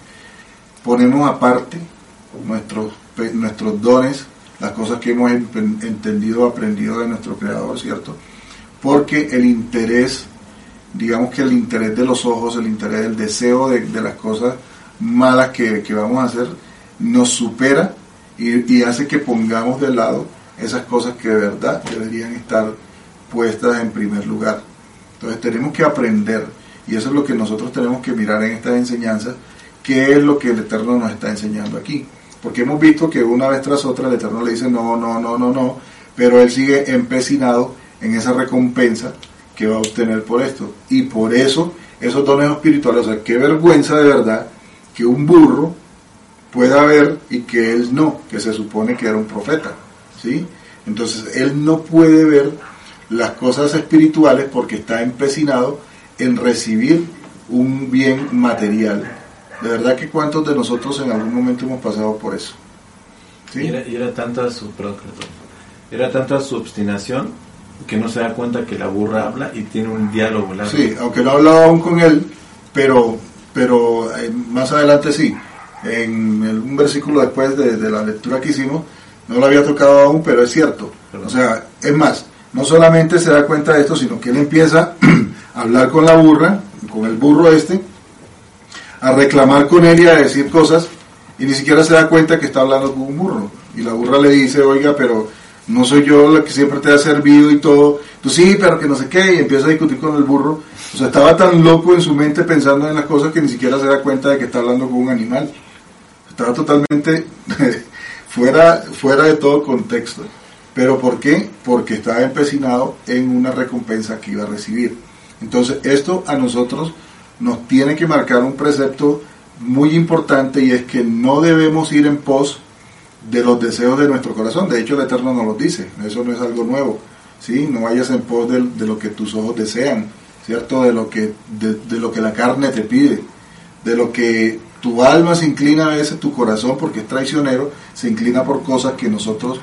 ponemos aparte nuestros, nuestros dones, las cosas que hemos entendido, aprendido de nuestro Creador, ¿cierto? Porque el interés, digamos que el interés de los ojos, el interés del deseo de, de las cosas malas que, que vamos a hacer, nos supera y, y hace que pongamos de lado esas cosas que de verdad deberían estar puestas en primer lugar. Entonces tenemos que aprender, y eso es lo que nosotros tenemos que mirar en estas enseñanzas, qué es lo que el Eterno nos está enseñando aquí. Porque hemos visto que una vez tras otra el Eterno le dice no, no, no, no, no, pero él sigue empecinado en esa recompensa que va a obtener por esto. Y por eso esos dones espirituales, o sea, qué vergüenza de verdad que un burro pueda ver y que él no, que se supone que era un profeta, ¿sí? Entonces él no puede ver las cosas espirituales porque está empecinado en recibir un bien material. De verdad que cuántos de nosotros en algún momento hemos pasado por eso. ¿Sí? Y, era, y era tanta su era tanta su obstinación que no se da cuenta que la burra habla y tiene un diálogo largo. Sí, aunque no he hablado aún con él, pero, pero eh, más adelante sí. En un versículo después de, de la lectura que hicimos, no lo había tocado aún, pero es cierto. Perdón. O sea, es más, no solamente se da cuenta de esto, sino que él empieza a hablar con la burra, con el burro este, a reclamar con él y a decir cosas, y ni siquiera se da cuenta que está hablando con un burro. Y la burra le dice, oiga, pero no soy yo la que siempre te ha servido y todo. Tú sí, pero que no sé qué, y empieza a discutir con el burro. O sea, estaba tan loco en su mente pensando en las cosas que ni siquiera se da cuenta de que está hablando con un animal. Estaba totalmente fuera, fuera de todo contexto. ¿Pero por qué? Porque estaba empecinado en una recompensa que iba a recibir. Entonces, esto a nosotros nos tiene que marcar un precepto muy importante y es que no debemos ir en pos de los deseos de nuestro corazón. De hecho, el Eterno nos lo dice. Eso no es algo nuevo. ¿sí? No vayas en pos de, lo que tus ojos desean, ¿cierto? De lo, que, de, de lo que la carne te pide, de lo que tu alma se inclina a veces, tu corazón, porque es traicionero, se inclina por cosas que nosotros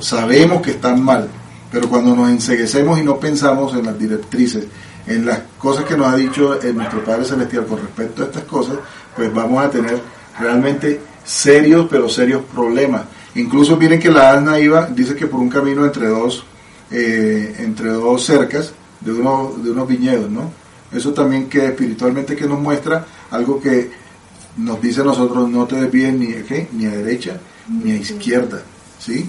sabemos que están mal. Pero cuando nos enseguecemos y no pensamos en las directrices, en las cosas que nos ha dicho el nuestro Padre Celestial con respecto a estas cosas, pues vamos a tener realmente serios, pero serios problemas. Incluso miren que la asna iba, dice que por un camino entre dos, eh, entre dos cercas de, uno, de unos viñedos, ¿no? Eso también que espiritualmente que nos muestra algo que nos dice a nosotros no te desvíes ni, ¿qué? ni a derecha ni a izquierda, ¿sí?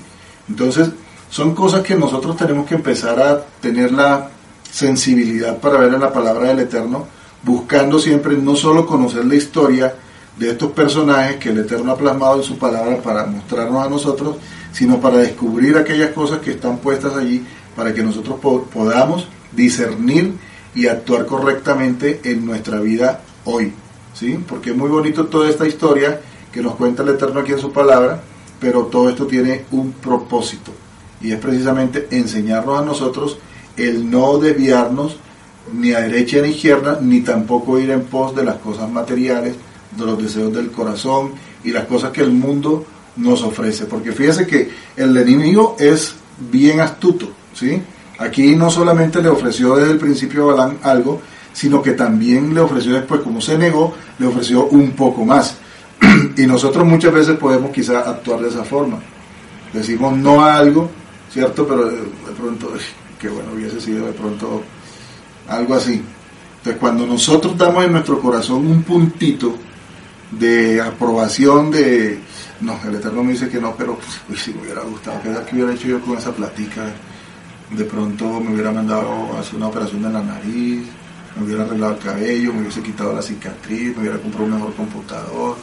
Entonces, son cosas que nosotros tenemos que empezar a tener la sensibilidad para ver en la palabra del Eterno, buscando siempre no solo conocer la historia de estos personajes que el Eterno ha plasmado en su palabra para mostrarnos a nosotros, sino para descubrir aquellas cosas que están puestas allí para que nosotros po- podamos discernir y actuar correctamente en nuestra vida hoy. ¿sí? Porque es muy bonito toda esta historia que nos cuenta el Eterno aquí en su palabra, pero todo esto tiene un propósito y es precisamente enseñarnos a nosotros el no desviarnos ni a derecha ni a izquierda, ni tampoco ir en pos de las cosas materiales, de los deseos del corazón y las cosas que el mundo nos ofrece. Porque fíjese que el enemigo es bien astuto, ¿sí? Aquí no solamente le ofreció desde el principio a Balán algo, sino que también le ofreció después, como se negó, le ofreció un poco más. y nosotros muchas veces podemos quizá actuar de esa forma. Decimos no a algo, ¿cierto? Pero de pronto, qué bueno hubiese sido de pronto algo así. Entonces, cuando nosotros damos en nuestro corazón un puntito de aprobación de, no, el Eterno me dice que no, pero uy, si me hubiera gustado, ¿qué que hubiera hecho yo con esa platica? De pronto me hubiera mandado a hacer una operación en la nariz, me hubiera arreglado el cabello, me hubiese quitado la cicatriz, me hubiera comprado un mejor computador,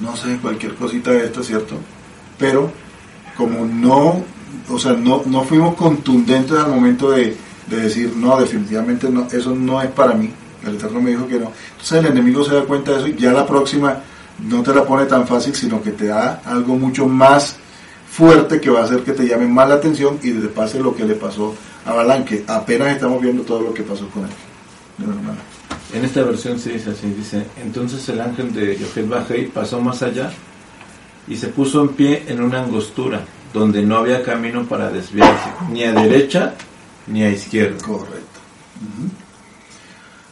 no sé, cualquier cosita de esto, ¿cierto? Pero como no, o sea, no, no fuimos contundentes al momento de, de decir, no, definitivamente no, eso no es para mí. El Eterno me dijo que no. Entonces el enemigo se da cuenta de eso y ya la próxima no te la pone tan fácil, sino que te da algo mucho más fuerte que va a hacer que te llame más la atención y te pase lo que le pasó a Balán, que apenas estamos viendo todo lo que pasó con él. En esta versión se dice así, dice, entonces el ángel de Yohet Bajei pasó más allá y se puso en pie en una angostura donde no había camino para desviarse, ni a derecha ni a izquierda. Correcto.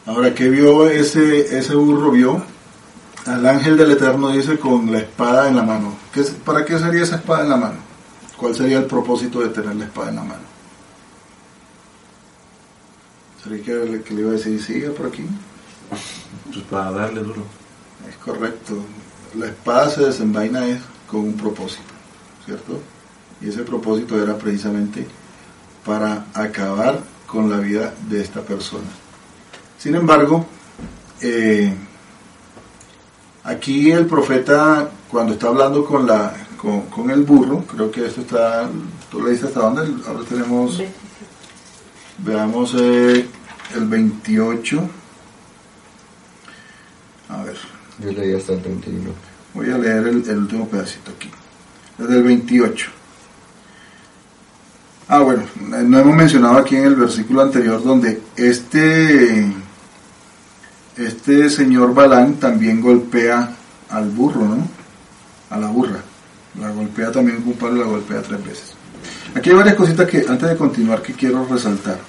Ahora, ¿qué vio ese, ese burro? Vio al ángel del Eterno, dice, con la espada en la mano. ¿Qué, ¿Para qué sería esa espada en la mano? ¿Cuál sería el propósito de tener la espada en la mano? ¿Sería que, le- que le iba a decir, siga por aquí? Pues para darle duro. Es correcto. La espada se desenvaina es con un propósito, ¿cierto? Y ese propósito era precisamente para acabar con la vida de esta persona. Sin embargo, eh, aquí el profeta, cuando está hablando con, la, con, con el burro, creo que esto está, tú le dices hasta dónde, ahora tenemos, veamos eh, el 28. A ver. Yo leí hasta el 31. Voy a leer el, el último pedacito aquí. Desde el 28. Ah, bueno, no hemos mencionado aquí en el versículo anterior donde este, este señor Balán también golpea al burro, ¿no? A la burra. La golpea también con un palo la golpea tres veces. Aquí hay varias cositas que antes de continuar que quiero resaltar.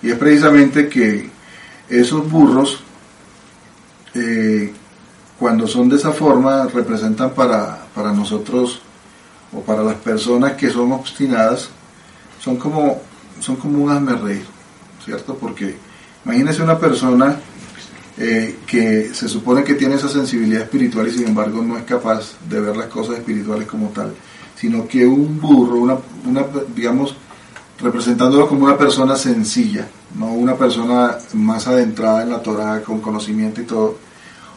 Y es precisamente que esos burros eh, cuando son de esa forma representan para, para nosotros o para las personas que son obstinadas, son como, son como un hazme reír, ¿cierto? Porque imagínese una persona eh, que se supone que tiene esa sensibilidad espiritual y sin embargo no es capaz de ver las cosas espirituales como tal, sino que un burro, una, digamos, representándolo como una persona sencilla, no una persona más adentrada en la Torah con conocimiento y todo,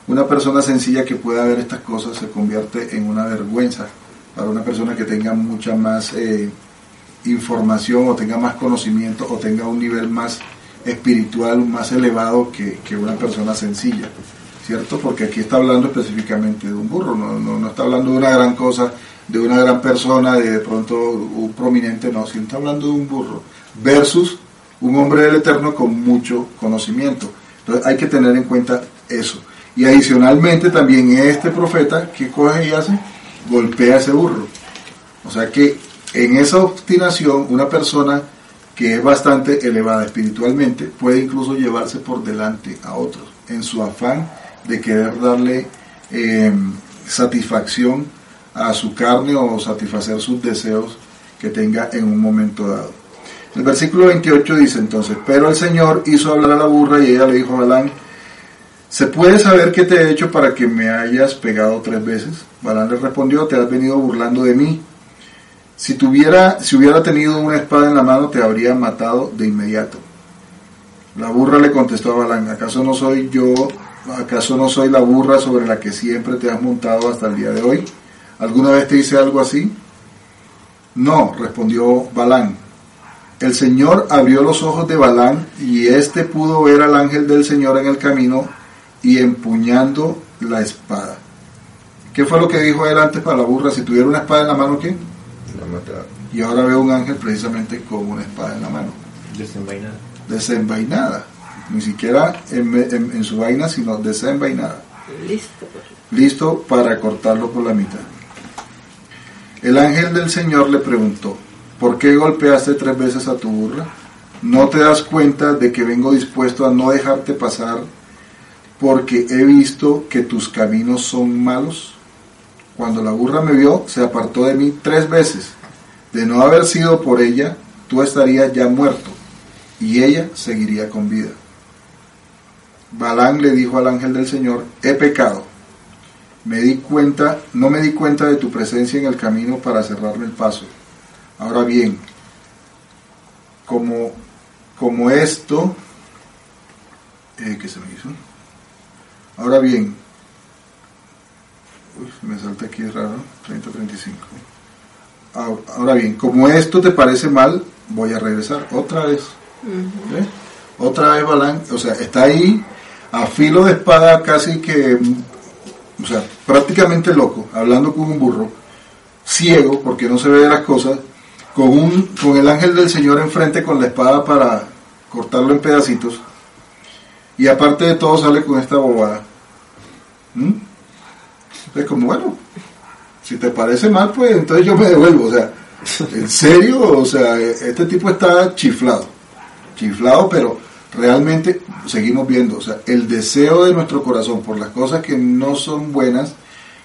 una persona sencilla que pueda ver estas cosas se convierte en una vergüenza para una persona que tenga mucha más eh, información o tenga más conocimiento o tenga un nivel más espiritual, más elevado que, que una persona sencilla, ¿cierto? Porque aquí está hablando específicamente de un burro, no, no, no está hablando de una gran cosa, de una gran persona, de, de pronto un prominente, no, sino está hablando de un burro versus un hombre del Eterno con mucho conocimiento. Entonces hay que tener en cuenta eso. Y adicionalmente también este profeta, ¿qué coge y hace? Golpea a ese burro. O sea que en esa obstinación una persona que es bastante elevada espiritualmente puede incluso llevarse por delante a otros en su afán de querer darle eh, satisfacción a su carne o satisfacer sus deseos que tenga en un momento dado. El versículo 28 dice entonces, pero el Señor hizo hablar a la burra y ella le dijo a Balán, ¿Se puede saber qué te he hecho para que me hayas pegado tres veces? Balán le respondió, te has venido burlando de mí. Si tuviera, si hubiera tenido una espada en la mano, te habría matado de inmediato. La burra le contestó a Balán, ¿acaso no soy yo, acaso no soy la burra sobre la que siempre te has montado hasta el día de hoy? ¿Alguna vez te hice algo así? No, respondió Balán. El Señor abrió los ojos de Balán y éste pudo ver al ángel del Señor en el camino y empuñando la espada. ¿Qué fue lo que dijo él antes para la burra? Si tuviera una espada en la mano, ¿qué? Y ahora veo un ángel precisamente con una espada en la mano, Desenvainada. desenvainada. Ni siquiera en, en- en su vaina, sino desenvainada. Listo. listo para cortarlo por la mitad. El ángel del Señor le preguntó, ¿por qué golpeaste tres veces a tu burra? ¿No te das cuenta de que vengo dispuesto a no dejarte pasar porque he visto que tus caminos son malos? Cuando la burra me vio, se apartó de mí tres veces. De no haber sido por ella, tú estarías ya muerto y ella seguiría con vida. Balán le dijo al ángel del Señor, he pecado. Me di cuenta, no me di cuenta de tu presencia en el camino para cerrarme el paso. Ahora bien, como, como esto, eh, ¿qué se me hizo? Ahora bien, uy, me salta aquí raro, 30-35. Ahora- bien, como esto te parece mal, voy a regresar otra vez. ¿Ves? Otra vez Balán, o sea, está ahí a filo de espada casi que, o sea, prácticamente loco, hablando con un burro, ciego porque no se ve las cosas, con, un, con el ángel del Señor enfrente con la espada para cortarlo en pedacitos, y aparte de todo sale con esta bobada. ¿Mm? Es como, bueno, si te parece mal, pues entonces yo me devuelvo, o sea, en serio, o sea, este tipo está chiflado chiflado, pero realmente seguimos viendo, o sea, el deseo de nuestro corazón por las cosas que no son buenas,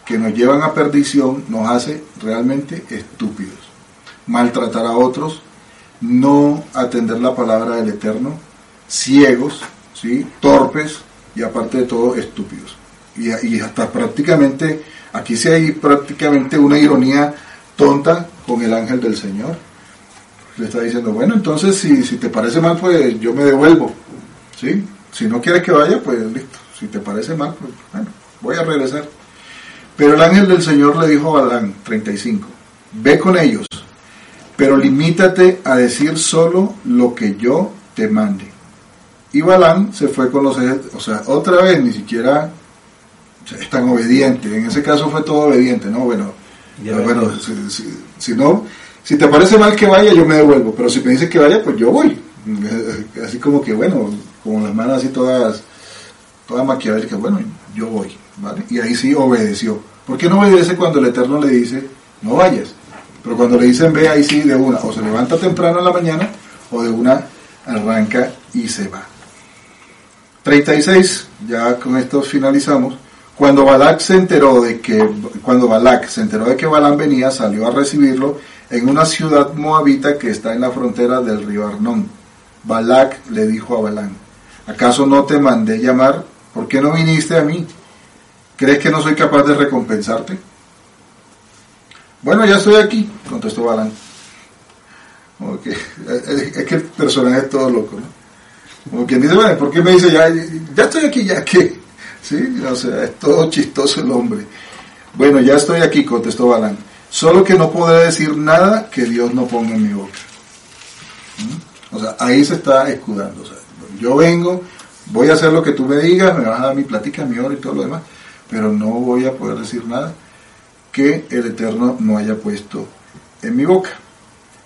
que nos llevan a perdición, nos hace realmente estúpidos. Maltratar a otros, no atender la palabra del Eterno, ciegos, ¿sí? torpes y aparte de todo estúpidos. Y, y hasta prácticamente, aquí sí hay prácticamente una ironía tonta con el ángel del Señor le está diciendo, bueno, entonces si, si te parece mal, pues yo me devuelvo. ¿sí? Si no quieres que vaya, pues listo. Si te parece mal, pues bueno, voy a regresar. Pero el ángel del Señor le dijo a Balán, 35, ve con ellos, pero limítate a decir solo lo que yo te mande. Y Balán se fue con los ejércitos, o sea, otra vez ni siquiera es tan obediente. En ese caso fue todo obediente, ¿no? Bueno, Ya ves. bueno, si, si- si no, si te parece mal que vaya, yo me devuelvo, pero si me dices que vaya, pues yo voy. Así como que, bueno, con las manos así todas, todas maquiavélicas, bueno, yo voy, ¿vale? Y ahí sí obedeció. ¿Por qué no obedece cuando el Eterno le dice, no vayas? Pero cuando le dicen ve, ahí sí de una, o se levanta temprano en la mañana, o de una arranca y se va. 36, ya con esto finalizamos. Cuando Balak se enteró de que cuando Balak se enteró de que Balán venía, salió a recibirlo en una ciudad moabita que está en la frontera del río Arnón. Balak le dijo a Balán, ¿acaso no te mandé llamar? ¿Por qué no viniste a mí? ¿Crees que no soy capaz de recompensarte? Bueno, ya estoy aquí, contestó Balán. Es es que el personaje es todo loco, ¿no? Como quien dice, bueno, ¿por qué me dice ya, ya estoy aquí, ya qué? ¿Sí? O sea, es todo chistoso el hombre. Bueno, ya estoy aquí, contestó Balán. Solo que no podré decir nada que Dios no ponga en mi boca. ¿Mm? O sea, ahí se está escudando. O sea, yo vengo, voy a hacer lo que tú me digas, me vas a dar mi plática, mi hora y todo lo demás, pero no voy a poder decir nada que el Eterno no haya puesto en mi boca.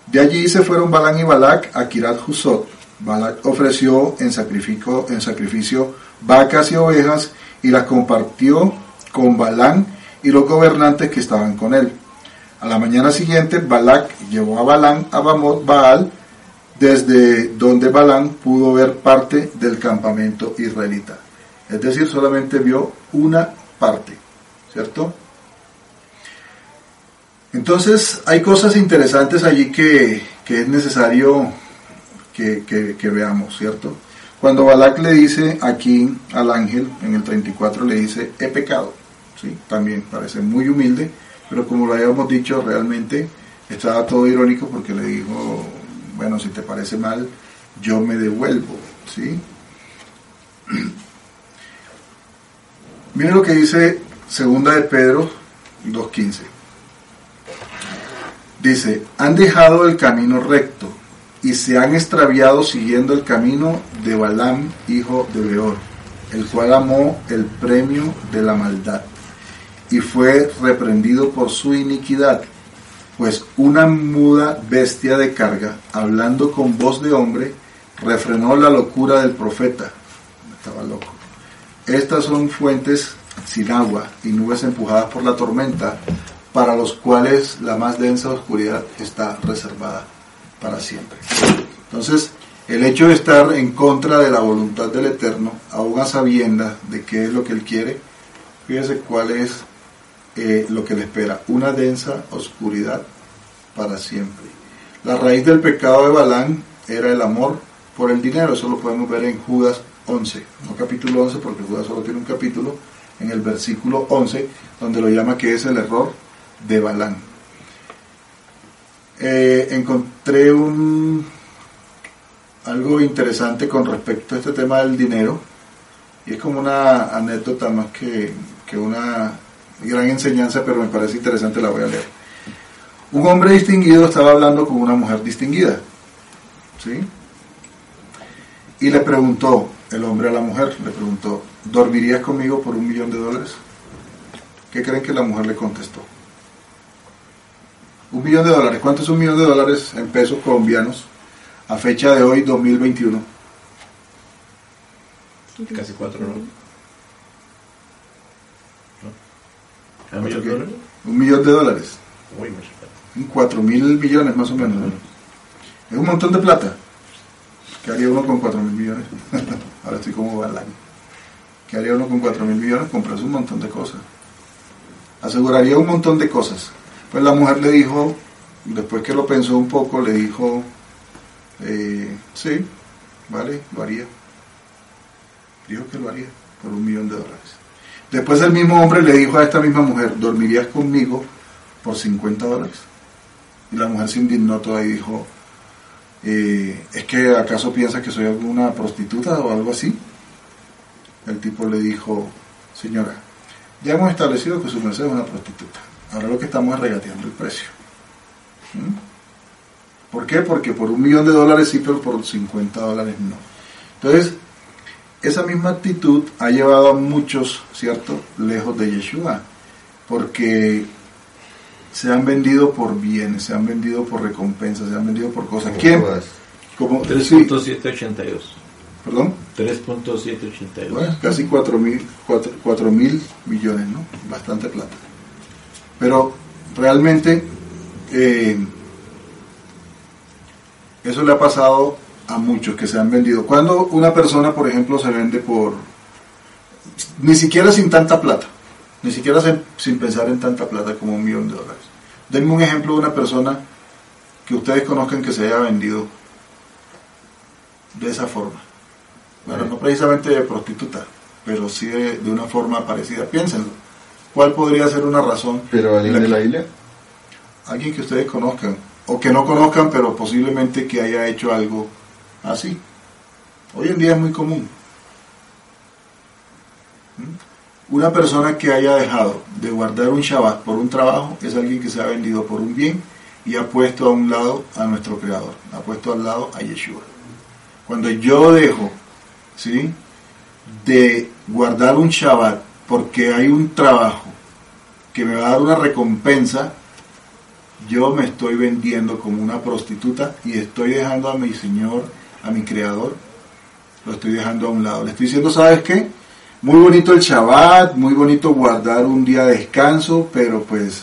De allí se fueron Balán y Balac a Kirat Husot. Balac ofreció en sacrificio, en sacrificio vacas y ovejas y las compartió con Balán y los gobernantes que estaban con él. A la mañana siguiente, Balac llevó a Balán a Bamot Baal, desde donde Balán pudo ver parte del campamento israelita. Es decir, solamente vio una parte, ¿cierto? Entonces, hay cosas interesantes allí que, que es necesario que- que veamos, ¿cierto? Cuando Balak le dice aquí al ángel, en el 34 le dice, he pecado, ¿sí? también parece muy humilde, pero como lo habíamos dicho, realmente estaba todo irónico porque le dijo, bueno, si te parece mal, yo me devuelvo, ¿sí? Miren lo que dice segunda de Pedro 2.15. Dice, han dejado el camino recto y se han extraviado siguiendo el camino de Balaam, hijo de Beor, el cual amó el premio de la maldad y fue reprendido por su iniquidad, pues una muda bestia de carga, hablando con voz de hombre, refrenó la locura del profeta. Estaba loco. Estas son fuentes sin agua y nubes empujadas por la tormenta, para los cuales la más densa oscuridad está reservada para siempre. Entonces, el hecho de estar en contra de la voluntad del Eterno, aún a sabiendas de qué es lo que Él quiere, fíjese cuál es eh, lo que le espera, una densa oscuridad para siempre. La raíz del pecado de Balán era el amor por el dinero, eso lo podemos ver en Judas 11, no capítulo 11 porque Judas solo tiene un capítulo, en el versículo 11, donde lo llama que es el error de Balán. Eh, encontré un algo interesante con respecto a este tema del dinero y es como una anécdota más que, que una gran enseñanza, pero me parece interesante, la voy a leer. Un hombre distinguido estaba hablando con una mujer distinguida, ¿sí? Y le preguntó, el hombre a la mujer, le preguntó, ¿dormirías conmigo por un millón de dólares? ¿Qué creen que la mujer le contestó? Un millón de dólares. ¿Cuánto es un millón de dólares en pesos colombianos a fecha de hoy, 2021? Casi cuatro, ¿no? ¿A ¿Cuatro millón de dólares? Un millón de dólares. Uy, mucho. Un cuatro mil millones más o menos. ¿no? Es un montón de plata. ¿Qué haría uno con cuatro mil millones? Ahora estoy como Balán. ¿Qué haría uno con cuatro mil millones? Comprarse un montón de cosas. Aseguraría un montón de cosas. Pues la mujer le dijo, después que lo pensó un poco, le dijo, eh, sí, vale, lo haría. Dijo que lo haría por un millón de dólares. Después el mismo hombre le dijo a esta misma mujer, ¿dormirías conmigo por 50 dólares? Y la mujer se indignó toda y dijo, eh, ¿es que acaso piensa que soy alguna prostituta o algo así? El tipo le dijo, señora, ya hemos establecido que su merced es una prostituta. Ahora lo que estamos es regateando el precio. ¿Mm? ¿Por qué? Porque por un millón de dólares sí, pero por 50 dólares no. Entonces, esa misma actitud ha llevado a muchos, ¿cierto?, lejos de Yeshua, porque se han vendido por bienes, se han vendido por recompensas, se han vendido por cosas. Como ¿Quién? Como, sí, 3.782. perdón, 3.782. bueno, casi 4 mil, cuatro- cuatro mil millones, ¿no? Bastante plata. Pero realmente eh, eso le ha pasado a muchos que se han vendido. Cuando una persona, por ejemplo, se vende por, ni siquiera sin tanta plata, ni siquiera sin, sin pensar en tanta plata como un millón de dólares. Denme un ejemplo de una persona que ustedes conozcan que se haya vendido de esa forma. Bueno, no precisamente de prostituta, pero sí de, de una forma parecida. Piénsenlo. ¿Cuál podría ser una razón? Pero alguien de la Biblia. alguien que ustedes conozcan o que no conozcan pero posiblemente que haya hecho algo así hoy en día es muy común ¿Mm? una persona que haya dejado de guardar un Shabbat por un trabajo es alguien que se ha vendido por un bien y ha puesto a un lado a nuestro creador ha puesto al lado a Yeshua cuando yo dejo ¿sí? de guardar un Shabbat porque hay un trabajo que me va a dar una recompensa yo me estoy vendiendo como una prostituta y estoy dejando a mi Señor, a mi Creador, lo estoy dejando a un lado. Le estoy diciendo, ¿sabes qué? Muy bonito el Shabbat, muy bonito guardar un día de descanso, pero pues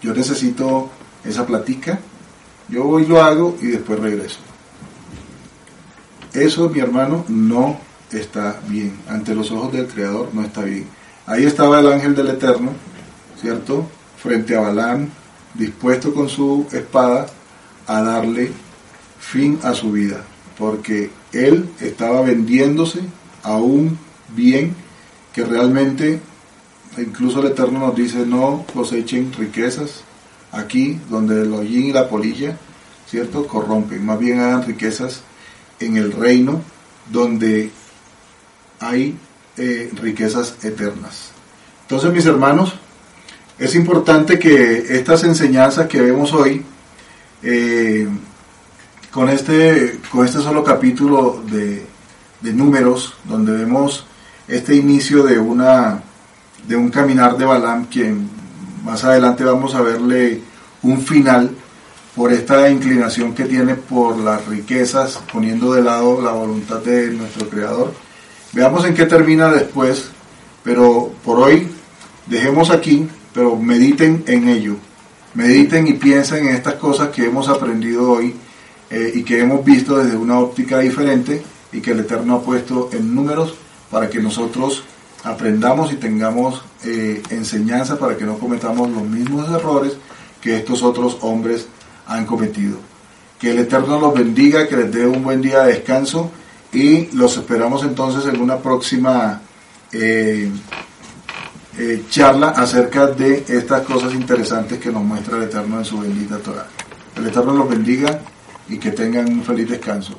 yo necesito esa platica. Yo voy lo hago y después regreso. Eso, mi hermano, no está bien. Ante los ojos del Creador no está bien. Ahí estaba el ángel del Eterno, ¿cierto? Frente a Balaam, dispuesto con su espada a darle fin a su vida. porque él estaba vendiéndose a un bien que realmente, incluso el Eterno nos dice, no cosechen riquezas aquí donde el hollín y la polilla, ¿cierto? Corrompen, más bien hagan riquezas en el reino donde hay eh, riquezas eternas. Entonces, mis hermanos, es importante que estas enseñanzas que vemos hoy, eh, con, este, con este solo capítulo de, de, números, donde vemos este inicio de, una, de un caminar de Balaam, quien más adelante vamos a verle un final por esta inclinación que tiene por las riquezas, poniendo de lado la voluntad de nuestro Creador. Veamos en qué termina después, pero por hoy dejemos aquí, pero mediten en ello. Mediten y piensen en estas cosas que hemos aprendido hoy eh, y que hemos visto desde una óptica diferente y que el Eterno ha puesto en números para que nosotros aprendamos y tengamos eh, enseñanza para que no cometamos los mismos errores que estos otros hombres han cometido. Que el Eterno los bendiga, que les dé un buen día de descanso y los esperamos entonces en una próxima eh, eh, charla acerca de estas cosas interesantes que nos muestra el Eterno en su bendita Torah. El Eterno los bendiga y que tengan un feliz descanso.